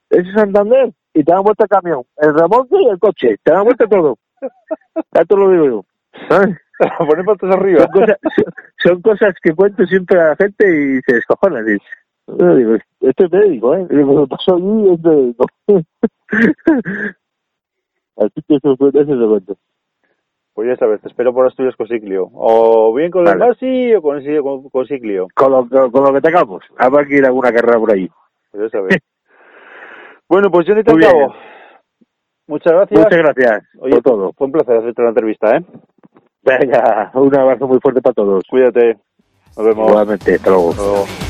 Speaker 5: Ese es Santander y te dan vuelta el camión, el remolque y el coche, te dan vuelta todo. Ya te lo digo yo, ¿sabes?
Speaker 4: Poner patas arriba.
Speaker 5: Son cosas, son cosas que cuento siempre a la gente y se descojonan. Y, yo digo, esto es médico, ¿eh? Lo que pasó allí es médico. Así que eso fue ese momento.
Speaker 4: Pues ya sabes, te espero por Asturias con Ciclio. O bien con el. Masi o con, el- con, con Ciclio.
Speaker 5: Con lo, con, con lo que tengamos. Habrá que ir a alguna carrera por ahí.
Speaker 4: Pues ya sabes. bueno, pues Johnny
Speaker 5: Muy bien.
Speaker 4: Cabo. Muchas gracias.
Speaker 5: Muchas gracias
Speaker 4: Oye,
Speaker 5: por todo.
Speaker 4: Fue un placer hacerte la entrevista, ¿eh?
Speaker 5: Venga, un abrazo muy fuerte para todos.
Speaker 4: Cuídate. Nos vemos.
Speaker 5: Igualmente, hasta luego.
Speaker 4: Hasta luego.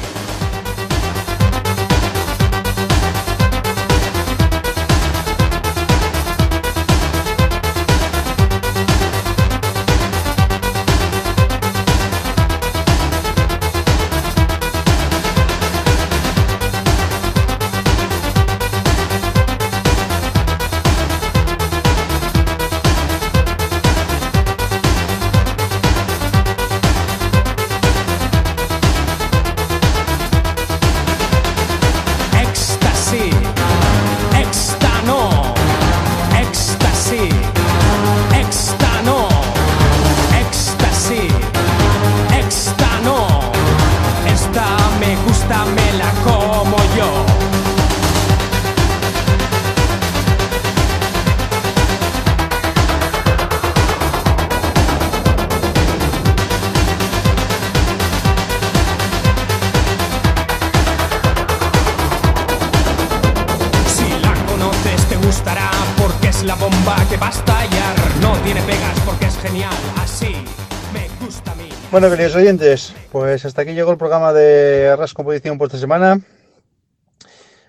Speaker 1: Bueno, queridos oyentes, pues hasta aquí llegó el programa de Arras Composición por esta semana.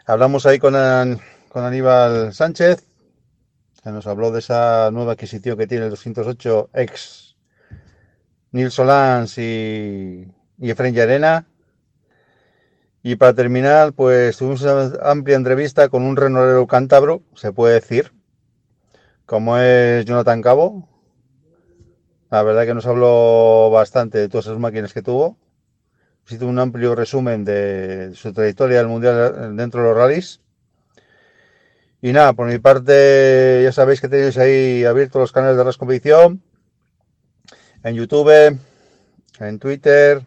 Speaker 1: Hablamos ahí con, con Aníbal Sánchez, que nos habló de esa nueva adquisición que tiene el 208 ex Nils Solans y, y Efraín Llarena. Y para terminar, pues tuvimos una amplia entrevista con un renorero cántabro, se puede decir, como es Jonathan Cabo, la verdad que nos habló bastante de todas esas máquinas que tuvo. Hizo un amplio resumen de su trayectoria del mundial dentro de los rallies. Y nada, por mi parte, ya sabéis que tenéis ahí abiertos los canales de Ras Competición en YouTube, en Twitter,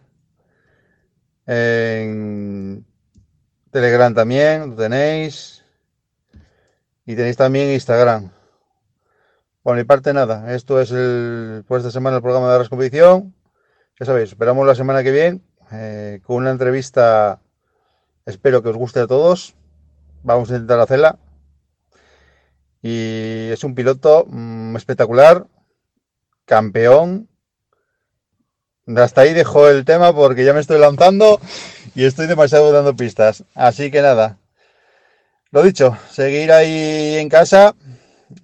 Speaker 1: en Telegram también, lo tenéis. Y tenéis también Instagram. Por mi parte, nada. Esto es el, por esta semana el programa de Ras Competición. Ya sabéis, esperamos la semana que viene eh, con una entrevista. Espero que os guste a todos. Vamos a intentar hacerla. Y es un piloto mm, espectacular, campeón. Hasta ahí dejo el tema porque ya me estoy lanzando y estoy demasiado dando pistas. Así que nada. Lo dicho, seguir ahí en casa.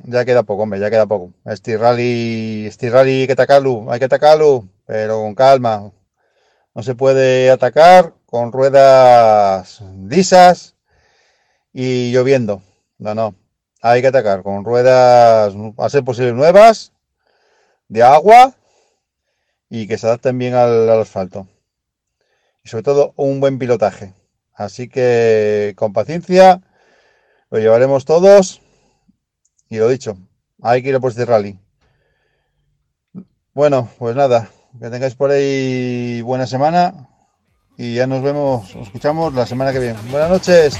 Speaker 1: Ya queda poco, hombre, ya queda poco. Este rally, rally hay que atacarlo, hay que atacarlo, pero con calma. No se puede atacar con ruedas lisas y lloviendo. No, no. Hay que atacar con ruedas, a ser posible, nuevas, de agua y que se adapten bien al, al asfalto. Y sobre todo un buen pilotaje. Así que con paciencia lo llevaremos todos. Y lo dicho, hay que ir a por este rally. Bueno, pues nada, que tengáis por ahí buena semana y ya nos vemos, nos escuchamos la semana que viene. Buenas noches.